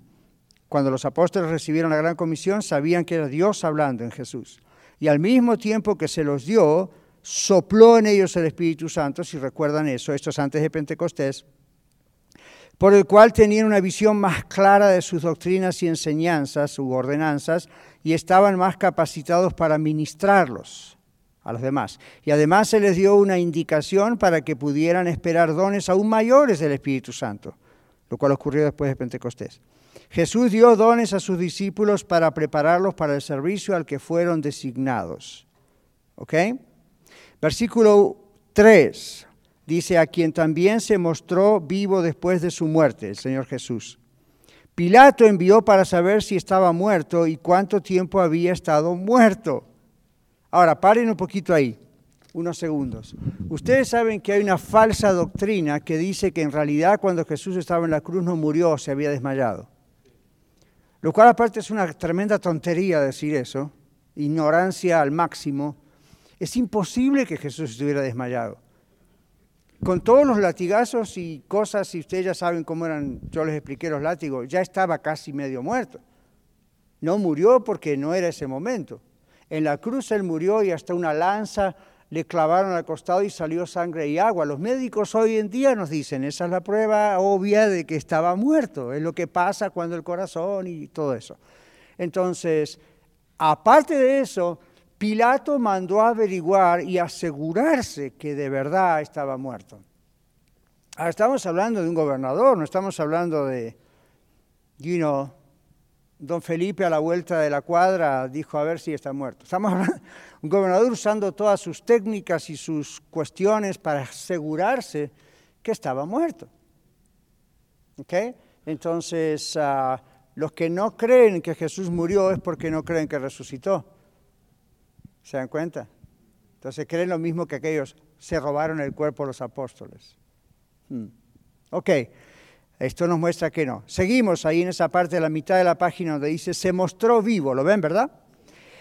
Cuando los apóstoles recibieron la gran comisión, sabían que era Dios hablando en Jesús. Y al mismo tiempo que se los dio, sopló en ellos el Espíritu Santo, si recuerdan eso, esto es antes de Pentecostés, por el cual tenían una visión más clara de sus doctrinas y enseñanzas u ordenanzas y estaban más capacitados para ministrarlos a los demás. Y además se les dio una indicación para que pudieran esperar dones aún mayores del Espíritu Santo lo cual ocurrió después de Pentecostés. Jesús dio dones a sus discípulos para prepararlos para el servicio al que fueron designados. ¿Ok? Versículo 3 dice, a quien también se mostró vivo después de su muerte, el Señor Jesús. Pilato envió para saber si estaba muerto y cuánto tiempo había estado muerto. Ahora, paren un poquito ahí unos segundos. Ustedes saben que hay una falsa doctrina que dice que en realidad cuando Jesús estaba en la cruz no murió, se había desmayado. Lo cual aparte es una tremenda tontería decir eso, ignorancia al máximo. Es imposible que Jesús estuviera desmayado. Con todos los latigazos y cosas, si ustedes ya saben cómo eran, yo les expliqué los látigos, ya estaba casi medio muerto. No murió porque no era ese momento. En la cruz él murió y hasta una lanza le clavaron al costado y salió sangre y agua. Los médicos hoy en día nos dicen, esa es la prueba obvia de que estaba muerto, es lo que pasa cuando el corazón y todo eso. Entonces, aparte de eso, Pilato mandó averiguar y asegurarse que de verdad estaba muerto. Ahora estamos hablando de un gobernador, no estamos hablando de, you know, don Felipe a la vuelta de la cuadra dijo a ver si está muerto. Estamos hablando un gobernador usando todas sus técnicas y sus cuestiones para asegurarse que estaba muerto. Entonces, ah, los que no creen que Jesús murió es porque no creen que resucitó. ¿Se dan cuenta? Entonces creen lo mismo que aquellos se robaron el cuerpo de los apóstoles. Hmm. Ok, esto nos muestra que no. Seguimos ahí en esa parte de la mitad de la página donde dice, se mostró vivo, ¿lo ven, verdad?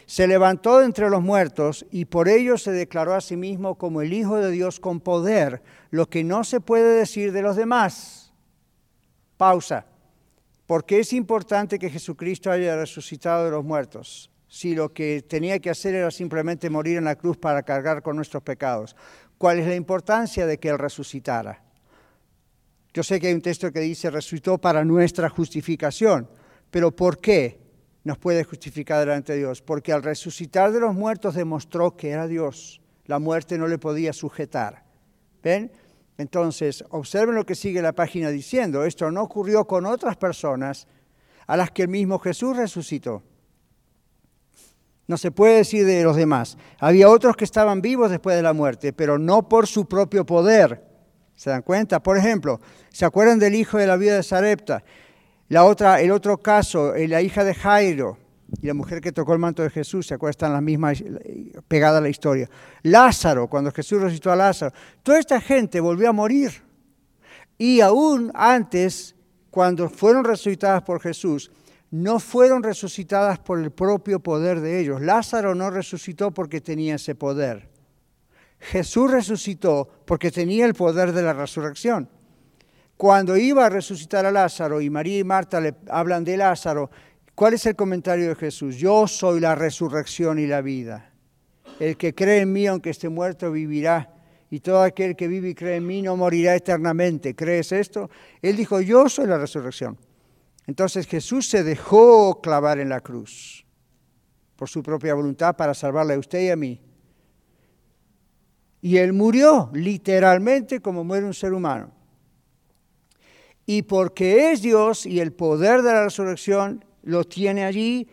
se levantó de entre los muertos y por ello se declaró a sí mismo como el Hijo de Dios con poder, lo que no se puede decir de los demás. Pausa. ¿Por qué es importante que Jesucristo haya resucitado de los muertos? Si lo que tenía que hacer era simplemente morir en la cruz para cargar con nuestros pecados. ¿Cuál es la importancia de que Él resucitara? Yo sé que hay un texto que dice resucitó para nuestra justificación, pero ¿por qué? nos puede justificar delante de Dios, porque al resucitar de los muertos demostró que era Dios. La muerte no le podía sujetar. ¿Ven? Entonces, observen lo que sigue la página diciendo. Esto no ocurrió con otras personas a las que el mismo Jesús resucitó. No se puede decir de los demás. Había otros que estaban vivos después de la muerte, pero no por su propio poder. ¿Se dan cuenta? Por ejemplo, ¿se acuerdan del hijo de la vida de Sarepta? La otra, el otro caso, eh, la hija de Jairo y la mujer que tocó el manto de Jesús, ¿se acuerdan? Están las mismas, pegada a la historia. Lázaro, cuando Jesús resucitó a Lázaro. Toda esta gente volvió a morir. Y aún antes, cuando fueron resucitadas por Jesús, no fueron resucitadas por el propio poder de ellos. Lázaro no resucitó porque tenía ese poder. Jesús resucitó porque tenía el poder de la resurrección. Cuando iba a resucitar a Lázaro y María y Marta le hablan de Lázaro, ¿cuál es el comentario de Jesús? Yo soy la resurrección y la vida. El que cree en mí, aunque esté muerto, vivirá. Y todo aquel que vive y cree en mí no morirá eternamente. ¿Crees esto? Él dijo, yo soy la resurrección. Entonces Jesús se dejó clavar en la cruz por su propia voluntad para salvarle a usted y a mí. Y él murió literalmente como muere un ser humano. Y porque es Dios y el poder de la resurrección lo tiene allí,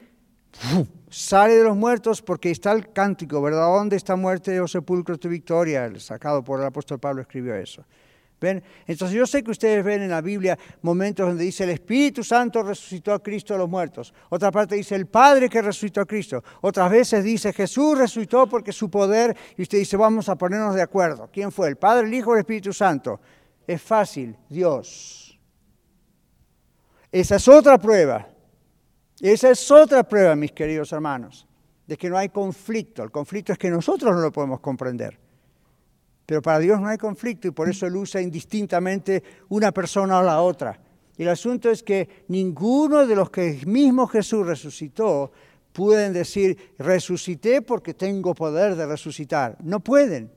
sale de los muertos porque está el cántico, ¿verdad? ¿Dónde está muerte o sepulcro tu victoria? sacado por el apóstol Pablo escribió eso. ¿Ven? Entonces yo sé que ustedes ven en la Biblia momentos donde dice el Espíritu Santo resucitó a Cristo de los muertos. Otra parte dice el Padre que resucitó a Cristo. Otras veces dice Jesús resucitó porque su poder. Y usted dice vamos a ponernos de acuerdo. ¿Quién fue? ¿El Padre, el Hijo o el Espíritu Santo? Es fácil, Dios. Esa es otra prueba. Esa es otra prueba, mis queridos hermanos, de que no hay conflicto. El conflicto es que nosotros no lo podemos comprender. Pero para Dios no hay conflicto y por eso Él usa indistintamente una persona o la otra. Y el asunto es que ninguno de los que mismo Jesús resucitó pueden decir, resucité porque tengo poder de resucitar. No pueden.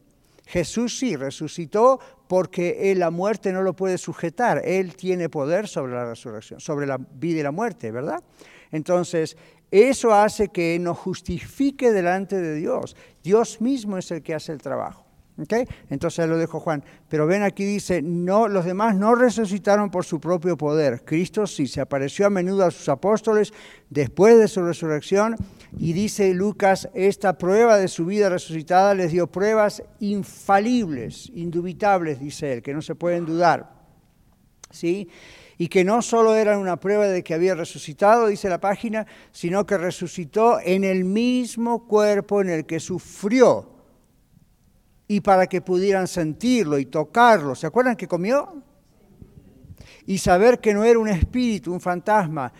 Jesús sí resucitó porque él la muerte no lo puede sujetar. Él tiene poder sobre la resurrección, sobre la vida y la muerte, ¿verdad? Entonces, eso hace que nos justifique delante de Dios. Dios mismo es el que hace el trabajo. ¿Okay? Entonces lo dijo Juan. Pero ven aquí dice, no, los demás no resucitaron por su propio poder. Cristo sí, se apareció a menudo a sus apóstoles después de su resurrección y dice Lucas, esta prueba de su vida resucitada les dio pruebas infalibles, indubitables, dice él, que no se pueden dudar. ¿Sí? Y que no solo eran una prueba de que había resucitado, dice la página, sino que resucitó en el mismo cuerpo en el que sufrió y para que pudieran sentirlo y tocarlo. ¿Se acuerdan que comió? Y saber que no era un espíritu, un fantasma,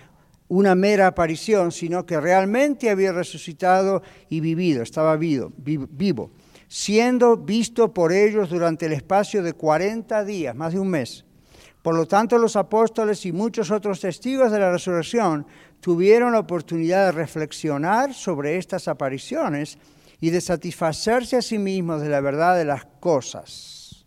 una mera aparición, sino que realmente había resucitado y vivido, estaba vivo, vivo, siendo visto por ellos durante el espacio de 40 días, más de un mes. Por lo tanto, los apóstoles y muchos otros testigos de la resurrección tuvieron la oportunidad de reflexionar sobre estas apariciones y de satisfacerse a sí mismos de la verdad de las cosas.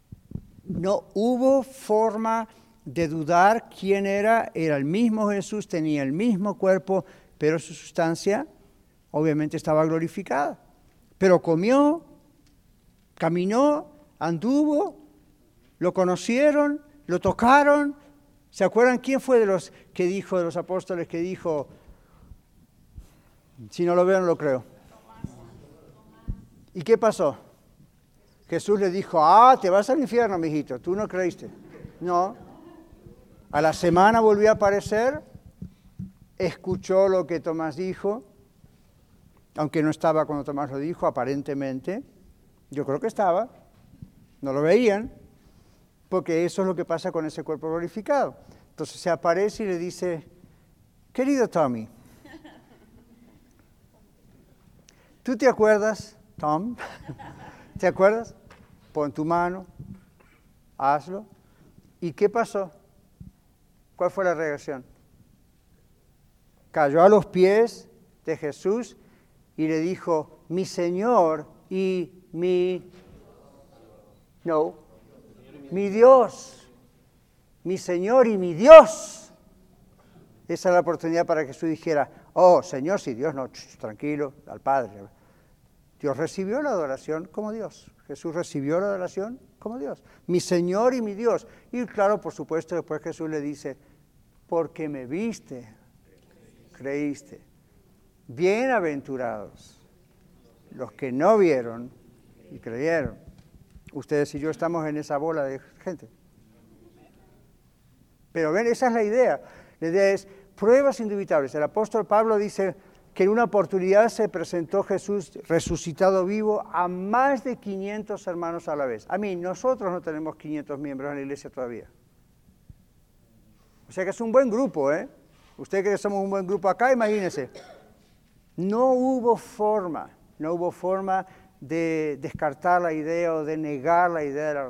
No hubo forma de dudar quién era, era el mismo Jesús, tenía el mismo cuerpo, pero su sustancia obviamente estaba glorificada. Pero comió, caminó, anduvo, lo conocieron, lo tocaron. ¿Se acuerdan quién fue de los que dijo, de los apóstoles, que dijo, si no lo veo no lo creo? ¿Y qué pasó? Jesús le dijo, ah, te vas al infierno, mijito, tú no creíste. No. A la semana volvió a aparecer, escuchó lo que Tomás dijo, aunque no estaba cuando Tomás lo dijo, aparentemente. Yo creo que estaba, no lo veían, porque eso es lo que pasa con ese cuerpo glorificado. Entonces se aparece y le dice, querido Tommy, ¿tú te acuerdas Tom, ¿te acuerdas? Pon tu mano, hazlo. ¿Y qué pasó? ¿Cuál fue la reacción? Cayó a los pies de Jesús y le dijo, mi Señor y mi... No, mi Dios, mi Señor y mi Dios. Esa es la oportunidad para que Jesús dijera, oh Señor, si Dios no, tranquilo, al Padre. Dios recibió la adoración como Dios. Jesús recibió la adoración como Dios. Mi Señor y mi Dios. Y claro, por supuesto, después Jesús le dice, porque me viste, creíste. Bienaventurados los que no vieron y creyeron. Ustedes y yo estamos en esa bola de gente. Pero ven, esa es la idea. La idea es pruebas indubitables. El apóstol Pablo dice que en una oportunidad se presentó Jesús resucitado vivo a más de 500 hermanos a la vez. A mí, nosotros no tenemos 500 miembros en la iglesia todavía. O sea que es un buen grupo, ¿eh? Usted cree que somos un buen grupo acá, imagínense. No hubo forma, no hubo forma de descartar la idea o de negar la idea de la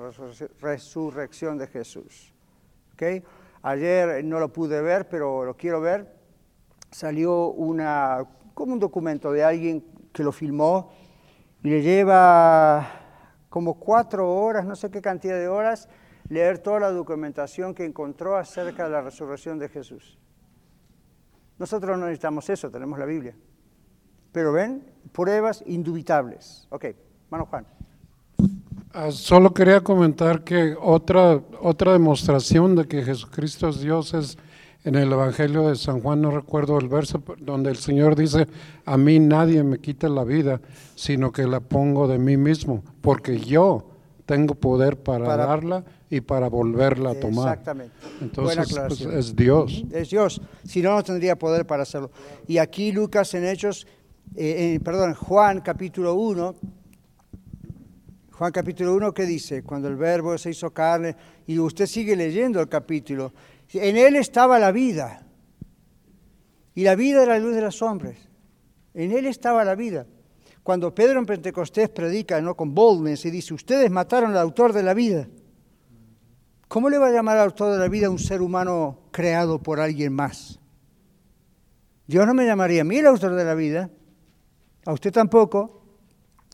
resurrección de Jesús. ¿Okay? Ayer no lo pude ver, pero lo quiero ver. Salió una, como un documento de alguien que lo filmó y le lleva como cuatro horas, no sé qué cantidad de horas, leer toda la documentación que encontró acerca de la resurrección de Jesús. Nosotros no necesitamos eso, tenemos la Biblia. Pero ven, pruebas indubitables. Ok, mano Juan. Ah, solo quería comentar que otra, otra demostración de que Jesucristo es Dios es en el Evangelio de San Juan, no recuerdo el verso, donde el Señor dice, a mí nadie me quita la vida, sino que la pongo de mí mismo, porque yo tengo poder para, darla y para volverla a tomar. Exactamente. Entonces pues, es Dios. Es Dios, si no, no tendría poder para hacerlo. Y aquí Lucas en Hechos, eh, perdón, Juan capítulo 1, Juan capítulo 1, ¿qué dice? Cuando el verbo se hizo carne, y usted sigue leyendo el capítulo, en él estaba la vida, y la vida era la luz de los hombres, en él estaba la vida. Cuando Pedro en Pentecostés predica ¿no? con boldness y dice, ustedes mataron al autor de la vida, ¿cómo le va a llamar al autor de la vida a un ser humano creado por alguien más? Dios no me llamaría a mí el autor de la vida, a usted tampoco,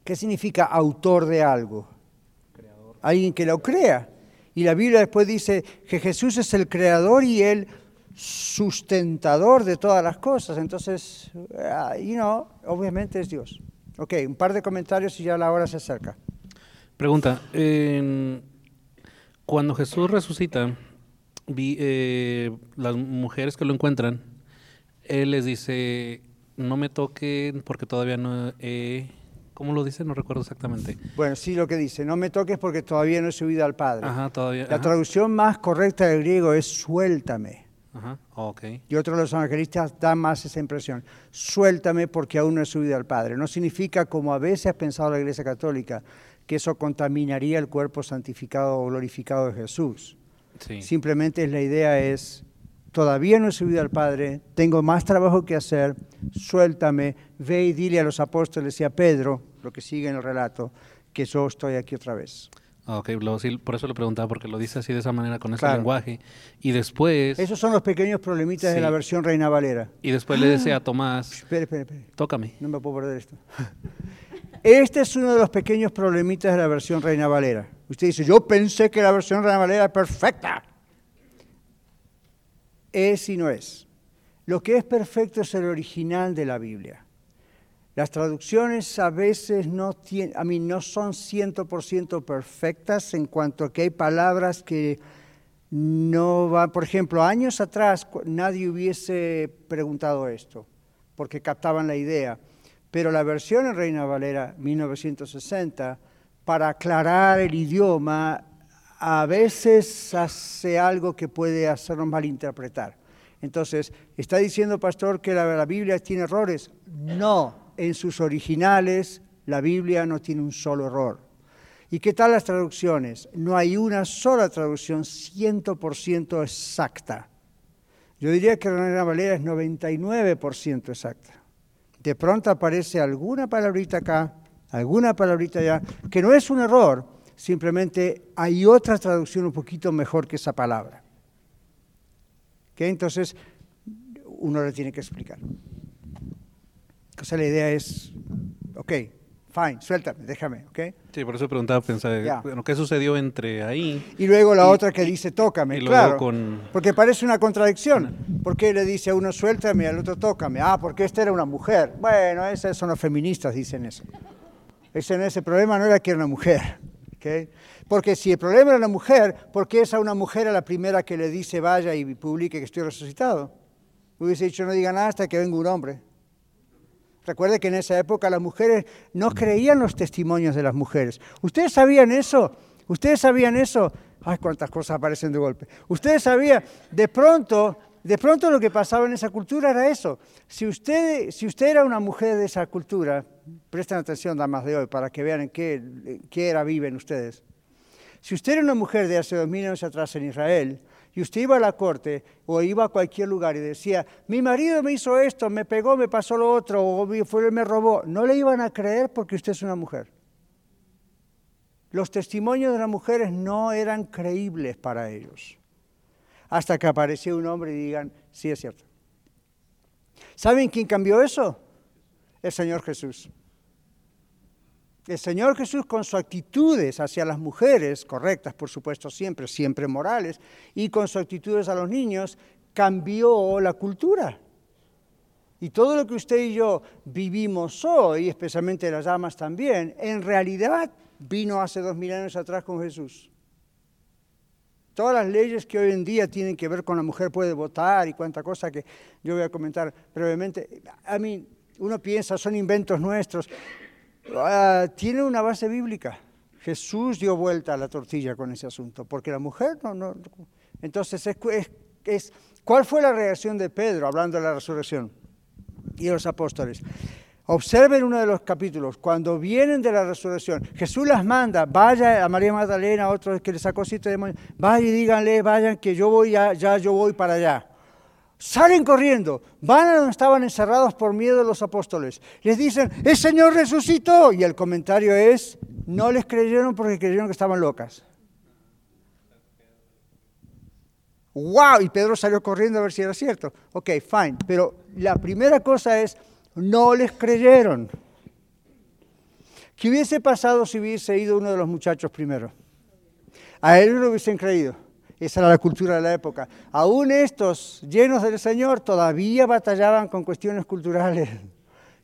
¿Qué significa autor de algo? Alguien que lo crea. Y la Biblia después dice que Jesús es el creador y el sustentador de todas las cosas. Entonces, uh, you know, obviamente es Dios. Ok, un par de comentarios y ya la hora se acerca. Pregunta, cuando Jesús resucita, eh, las mujeres que lo encuentran, Él les dice, no me toquen porque todavía no he ¿Cómo lo dice? No recuerdo exactamente. Bueno, sí, lo que dice, no me toques porque todavía no he subido al Padre. Ajá, todavía. La traducción más correcta del griego es suéltame. Ajá, ok. Y otros de los evangelistas dan más esa impresión. Suéltame porque aún no he subido al Padre. No significa, como a veces ha pensado la Iglesia Católica, que eso contaminaría el cuerpo santificado o glorificado de Jesús. Sí. Simplemente la idea es, todavía no he subido al Padre, tengo más trabajo que hacer, suéltame, ve y dile a los apóstoles y a Pedro, lo que sigue en el relato, que yo estoy aquí otra vez. Ah, ok, por eso le preguntaba, porque lo dice así de esa manera, con ese lenguaje. Y después... Esos son los pequeños problemitas de la versión Reina Valera. Y después le dice a Tomás... Espere, espere, espere. Tócame. No me puedo perder esto. Este es uno de los pequeños problemitas de la versión Reina Valera. Usted dice, yo pensé que la versión Reina Valera era perfecta es y no es. Lo que es perfecto es el original de la Biblia. Las traducciones a veces no, a mí no son 100% perfectas en cuanto a que hay palabras que no van, por ejemplo, años atrás nadie hubiese preguntado esto, porque captaban la idea, pero la versión en Reina Valera 1960, para aclarar el idioma, a veces hace algo que puede hacernos malinterpretar. Entonces, ¿está diciendo, pastor, que la, Biblia tiene errores? No, en sus originales la Biblia no tiene un solo error. ¿Y qué tal las traducciones? No hay una sola traducción 100% exacta. Yo diría que Reina Valera es 99% exacta. De pronto aparece alguna palabrita acá, alguna palabrita allá, que no es un error, simplemente hay otra traducción un poquito mejor que esa palabra. Entonces, uno le tiene que explicar. Entonces la idea es, ok, fine, suéltame, déjame, ¿ok? Sí, por eso preguntaba, pensaba, bueno, ¿qué sucedió entre ahí? Y luego la otra que dice, tócame, claro, porque parece una contradicción. ¿Por qué le dice a uno, suéltame, al otro, tócame? Ah, porque esta era una mujer. Bueno, esas son los feministas, dicen eso. Ese, ese problema no era que era una mujer, Porque si el problema era la mujer, ¿por qué es a una mujer a la primera que le dice vaya y publique que estoy resucitado? Hubiese dicho no diga nada hasta que venga un hombre. Recuerde que en esa época las mujeres no creían los testimonios de las mujeres. ¿Ustedes sabían eso? ¿Ustedes sabían eso? Ay, cuántas cosas aparecen de golpe. Ustedes sabían, de pronto, de pronto lo que pasaba en esa cultura era eso. Si usted, si usted era una mujer de esa cultura, presten atención, damas de hoy, para que vean en qué, qué era viven ustedes. Si usted era una mujer de hace dos mil años atrás en Israel, y usted iba a la corte o iba a cualquier lugar y decía, mi marido me hizo esto, me pegó, me pasó lo otro, o me robó, no le iban a creer porque usted es una mujer. Los testimonios de las mujeres no eran creíbles para ellos. Hasta que apareció un hombre y digan, sí es cierto. ¿Saben quién cambió eso? El Señor Jesús. El Señor Jesús con sus actitudes hacia las mujeres, correctas por supuesto siempre, siempre morales, y con sus actitudes a los niños, cambió la cultura. Y todo lo que usted y yo vivimos hoy, especialmente las damas también, en realidad vino hace dos mil años atrás con Jesús. Todas las leyes que hoy en día tienen que ver con la mujer puede votar y cuánta cosa que yo voy a comentar brevemente. A mí, uno piensa, son inventos nuestros. Ah, tiene una base bíblica. Jesús dio vuelta a la tortilla con ese asunto, porque la mujer no... no entonces, es, ¿cuál fue la reacción de Pedro hablando de la resurrección y de los apóstoles? Observen uno de los capítulos, cuando vienen de la resurrección, Jesús las manda, vaya a María Magdalena, a otros que le sacó siete demonios, vaya y díganle, vayan que yo voy ya yo voy para allá. Salen corriendo, van a donde estaban encerrados por miedo de los apóstoles. Les dicen, el Señor resucitó. Y el comentario es, no les creyeron porque creyeron que estaban locas. ¡Wow! Y Pedro salió corriendo a ver si era cierto. Ok, fine. Pero la primera cosa es, no les creyeron. ¿Qué hubiese pasado si hubiese ido uno de los muchachos primero? A él no hubiesen creído. Esa era la cultura de la época. Aún estos, llenos del Señor, todavía batallaban con cuestiones culturales.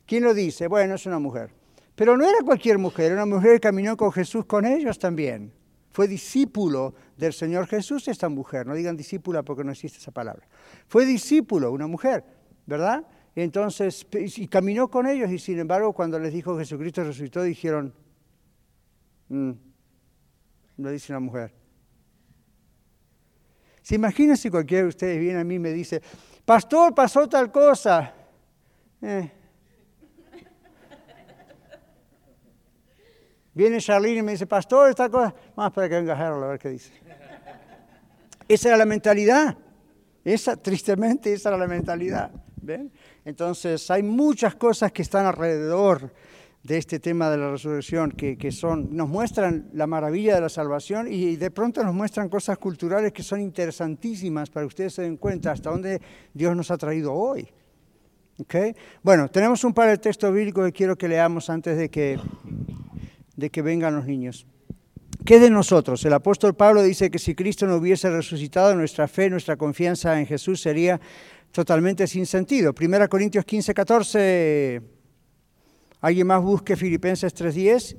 ¿Quién lo dice? Bueno, es una mujer. Pero no era cualquier mujer, era una mujer que caminó con Jesús con ellos también. Fue discípulo del Señor Jesús esta mujer. No digan discípula porque no existe esa palabra. Fue discípulo, una mujer, ¿verdad? Entonces, y caminó con ellos y sin embargo cuando les dijo Jesucristo resucitó, dijeron, mm, no dice una mujer. ¿Se imagina si cualquiera de ustedes viene a mí y me dice, pastor, pasó tal cosa? Eh. Viene Charlene y me dice, pastor, esta cosa. Vamos para que venga Harold a ver qué dice. Esa era la mentalidad. Esa, tristemente, esa era la mentalidad. ¿Ven? Entonces, hay muchas cosas que están alrededor de este tema de la resurrección, que, son, nos muestran la maravilla de la salvación y, de pronto nos muestran cosas culturales que son interesantísimas para que ustedes se den cuenta hasta dónde Dios nos ha traído hoy. Bueno, tenemos un par de textos bíblicos que quiero que leamos antes de que, de que vengan los niños. ¿Qué de nosotros? El apóstol Pablo dice que si Cristo no hubiese resucitado, nuestra fe, nuestra confianza en Jesús sería totalmente sin sentido. Primera Corintios 15, 14 ¿Alguien más busque Filipenses 3.10?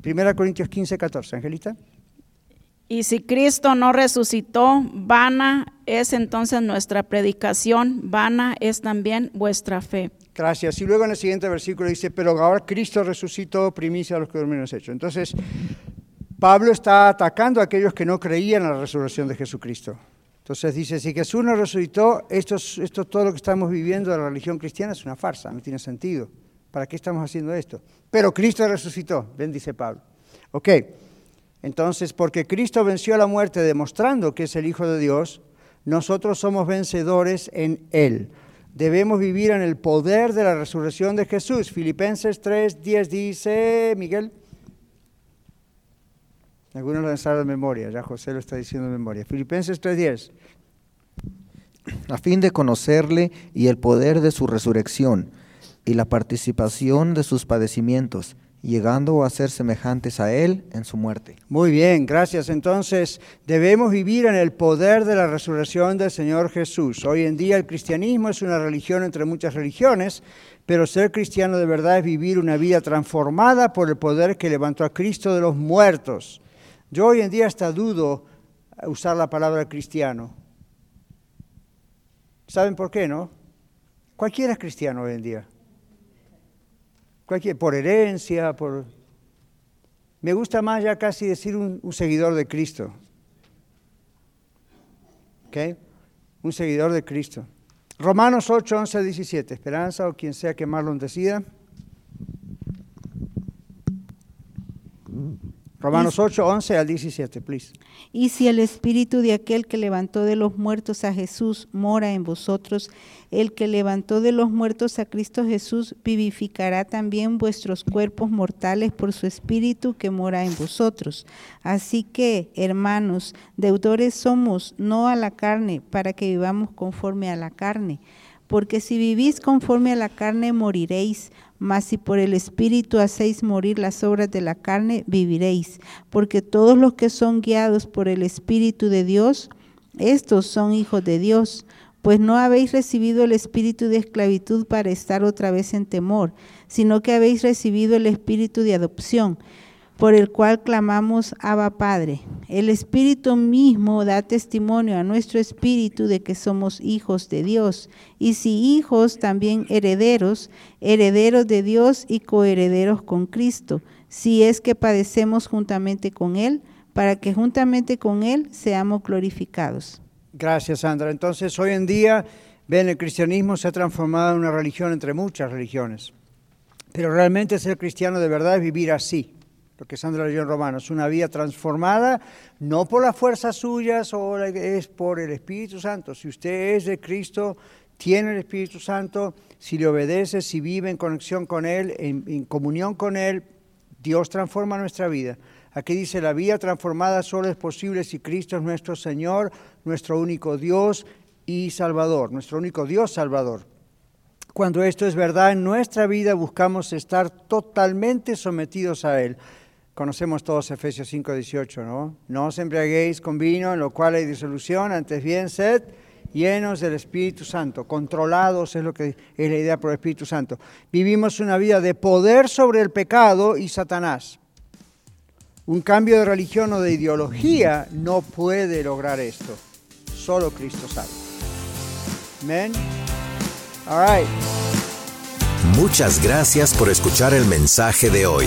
Primera Corintios 15, 14. Angelita. Y si Cristo no resucitó, vana es entonces nuestra predicación, vana es también vuestra fe. Gracias. Y luego en el siguiente versículo dice, pero ahora Cristo resucitó, primicia a los que durmieron hecho. Entonces, Pablo está atacando a aquellos que no creían en la resurrección de Jesucristo. Entonces dice, si Jesús no resucitó, esto, esto todo lo que estamos viviendo de la religión cristiana es una farsa, no tiene sentido. ¿Para qué estamos haciendo esto? Pero Cristo resucitó, ven, dice Pablo. Ok, entonces, porque Cristo venció la muerte demostrando que es el Hijo de Dios, nosotros somos vencedores en Él. Debemos vivir en el poder de la resurrección de Jesús. Filipenses 3, 10 dice, Miguel. Algunos lo han estado de memoria, ya José lo está diciendo de memoria. Filipenses 3, 10. A fin de conocerle y el poder de su resurrección y la participación de sus padecimientos, llegando a ser semejantes a Él en su muerte. Muy bien, gracias. Entonces, debemos vivir en el poder de la resurrección del Señor Jesús. Hoy en día el cristianismo es una religión entre muchas religiones, pero ser cristiano de verdad es vivir una vida transformada por el poder que levantó a Cristo de los muertos. Yo hoy en día hasta dudo usar la palabra cristiano. ¿Saben por qué, no? Cualquiera es cristiano hoy en día. cualquier, por herencia, por... Me gusta más ya casi decir un, seguidor de Cristo. ¿Ok? Un seguidor de Cristo. Romanos 8, 11, 17. Esperanza o quien sea que Marlon decida. Romanos 8, 11 al 17, please. Y si el espíritu de aquel que levantó de los muertos a Jesús mora en vosotros, el que levantó de los muertos a Cristo Jesús vivificará también vuestros cuerpos mortales por su espíritu que mora en vosotros. Así que, hermanos, deudores somos, no a la carne, para que vivamos conforme a la carne. Porque si vivís conforme a la carne, moriréis mas si por el Espíritu hacéis morir las obras de la carne, viviréis. Porque todos los que son guiados por el Espíritu de Dios, estos son hijos de Dios. Pues no habéis recibido el espíritu de esclavitud para estar otra vez en temor, sino que habéis recibido el espíritu de adopción por el cual clamamos Abba Padre. El Espíritu mismo da testimonio a nuestro espíritu de que somos hijos de Dios, y si hijos, también herederos, herederos de Dios y coherederos con Cristo, si es que padecemos juntamente con Él, para que juntamente con Él seamos glorificados. Gracias, Sandra. Entonces, hoy en día, ven, el cristianismo se ha transformado en una religión entre muchas religiones, pero realmente ser cristiano de verdad es vivir así lo que Sandra leyó en Romanos, una vida transformada, no por las fuerzas suyas, es por el Espíritu Santo. Si usted es de Cristo, tiene el Espíritu Santo, si le obedece, si vive en conexión con Él, en, en comunión con Él, Dios transforma nuestra vida. Aquí dice, la vida transformada solo es posible si Cristo es nuestro Señor, nuestro único Dios y Salvador, nuestro único Dios Salvador. Cuando esto es verdad en nuestra vida, buscamos estar totalmente sometidos a Él. Conocemos todos Efesios 5, 18, ¿no? No os embriaguéis con vino, en lo cual hay disolución, antes bien sed llenos del Espíritu Santo, controlados es lo que es la idea por el Espíritu Santo. Vivimos una vida de poder sobre el pecado y Satanás. Un cambio de religión o de ideología no puede lograr esto. Solo Cristo sabe. Amén. All right. Muchas gracias por escuchar el mensaje de hoy.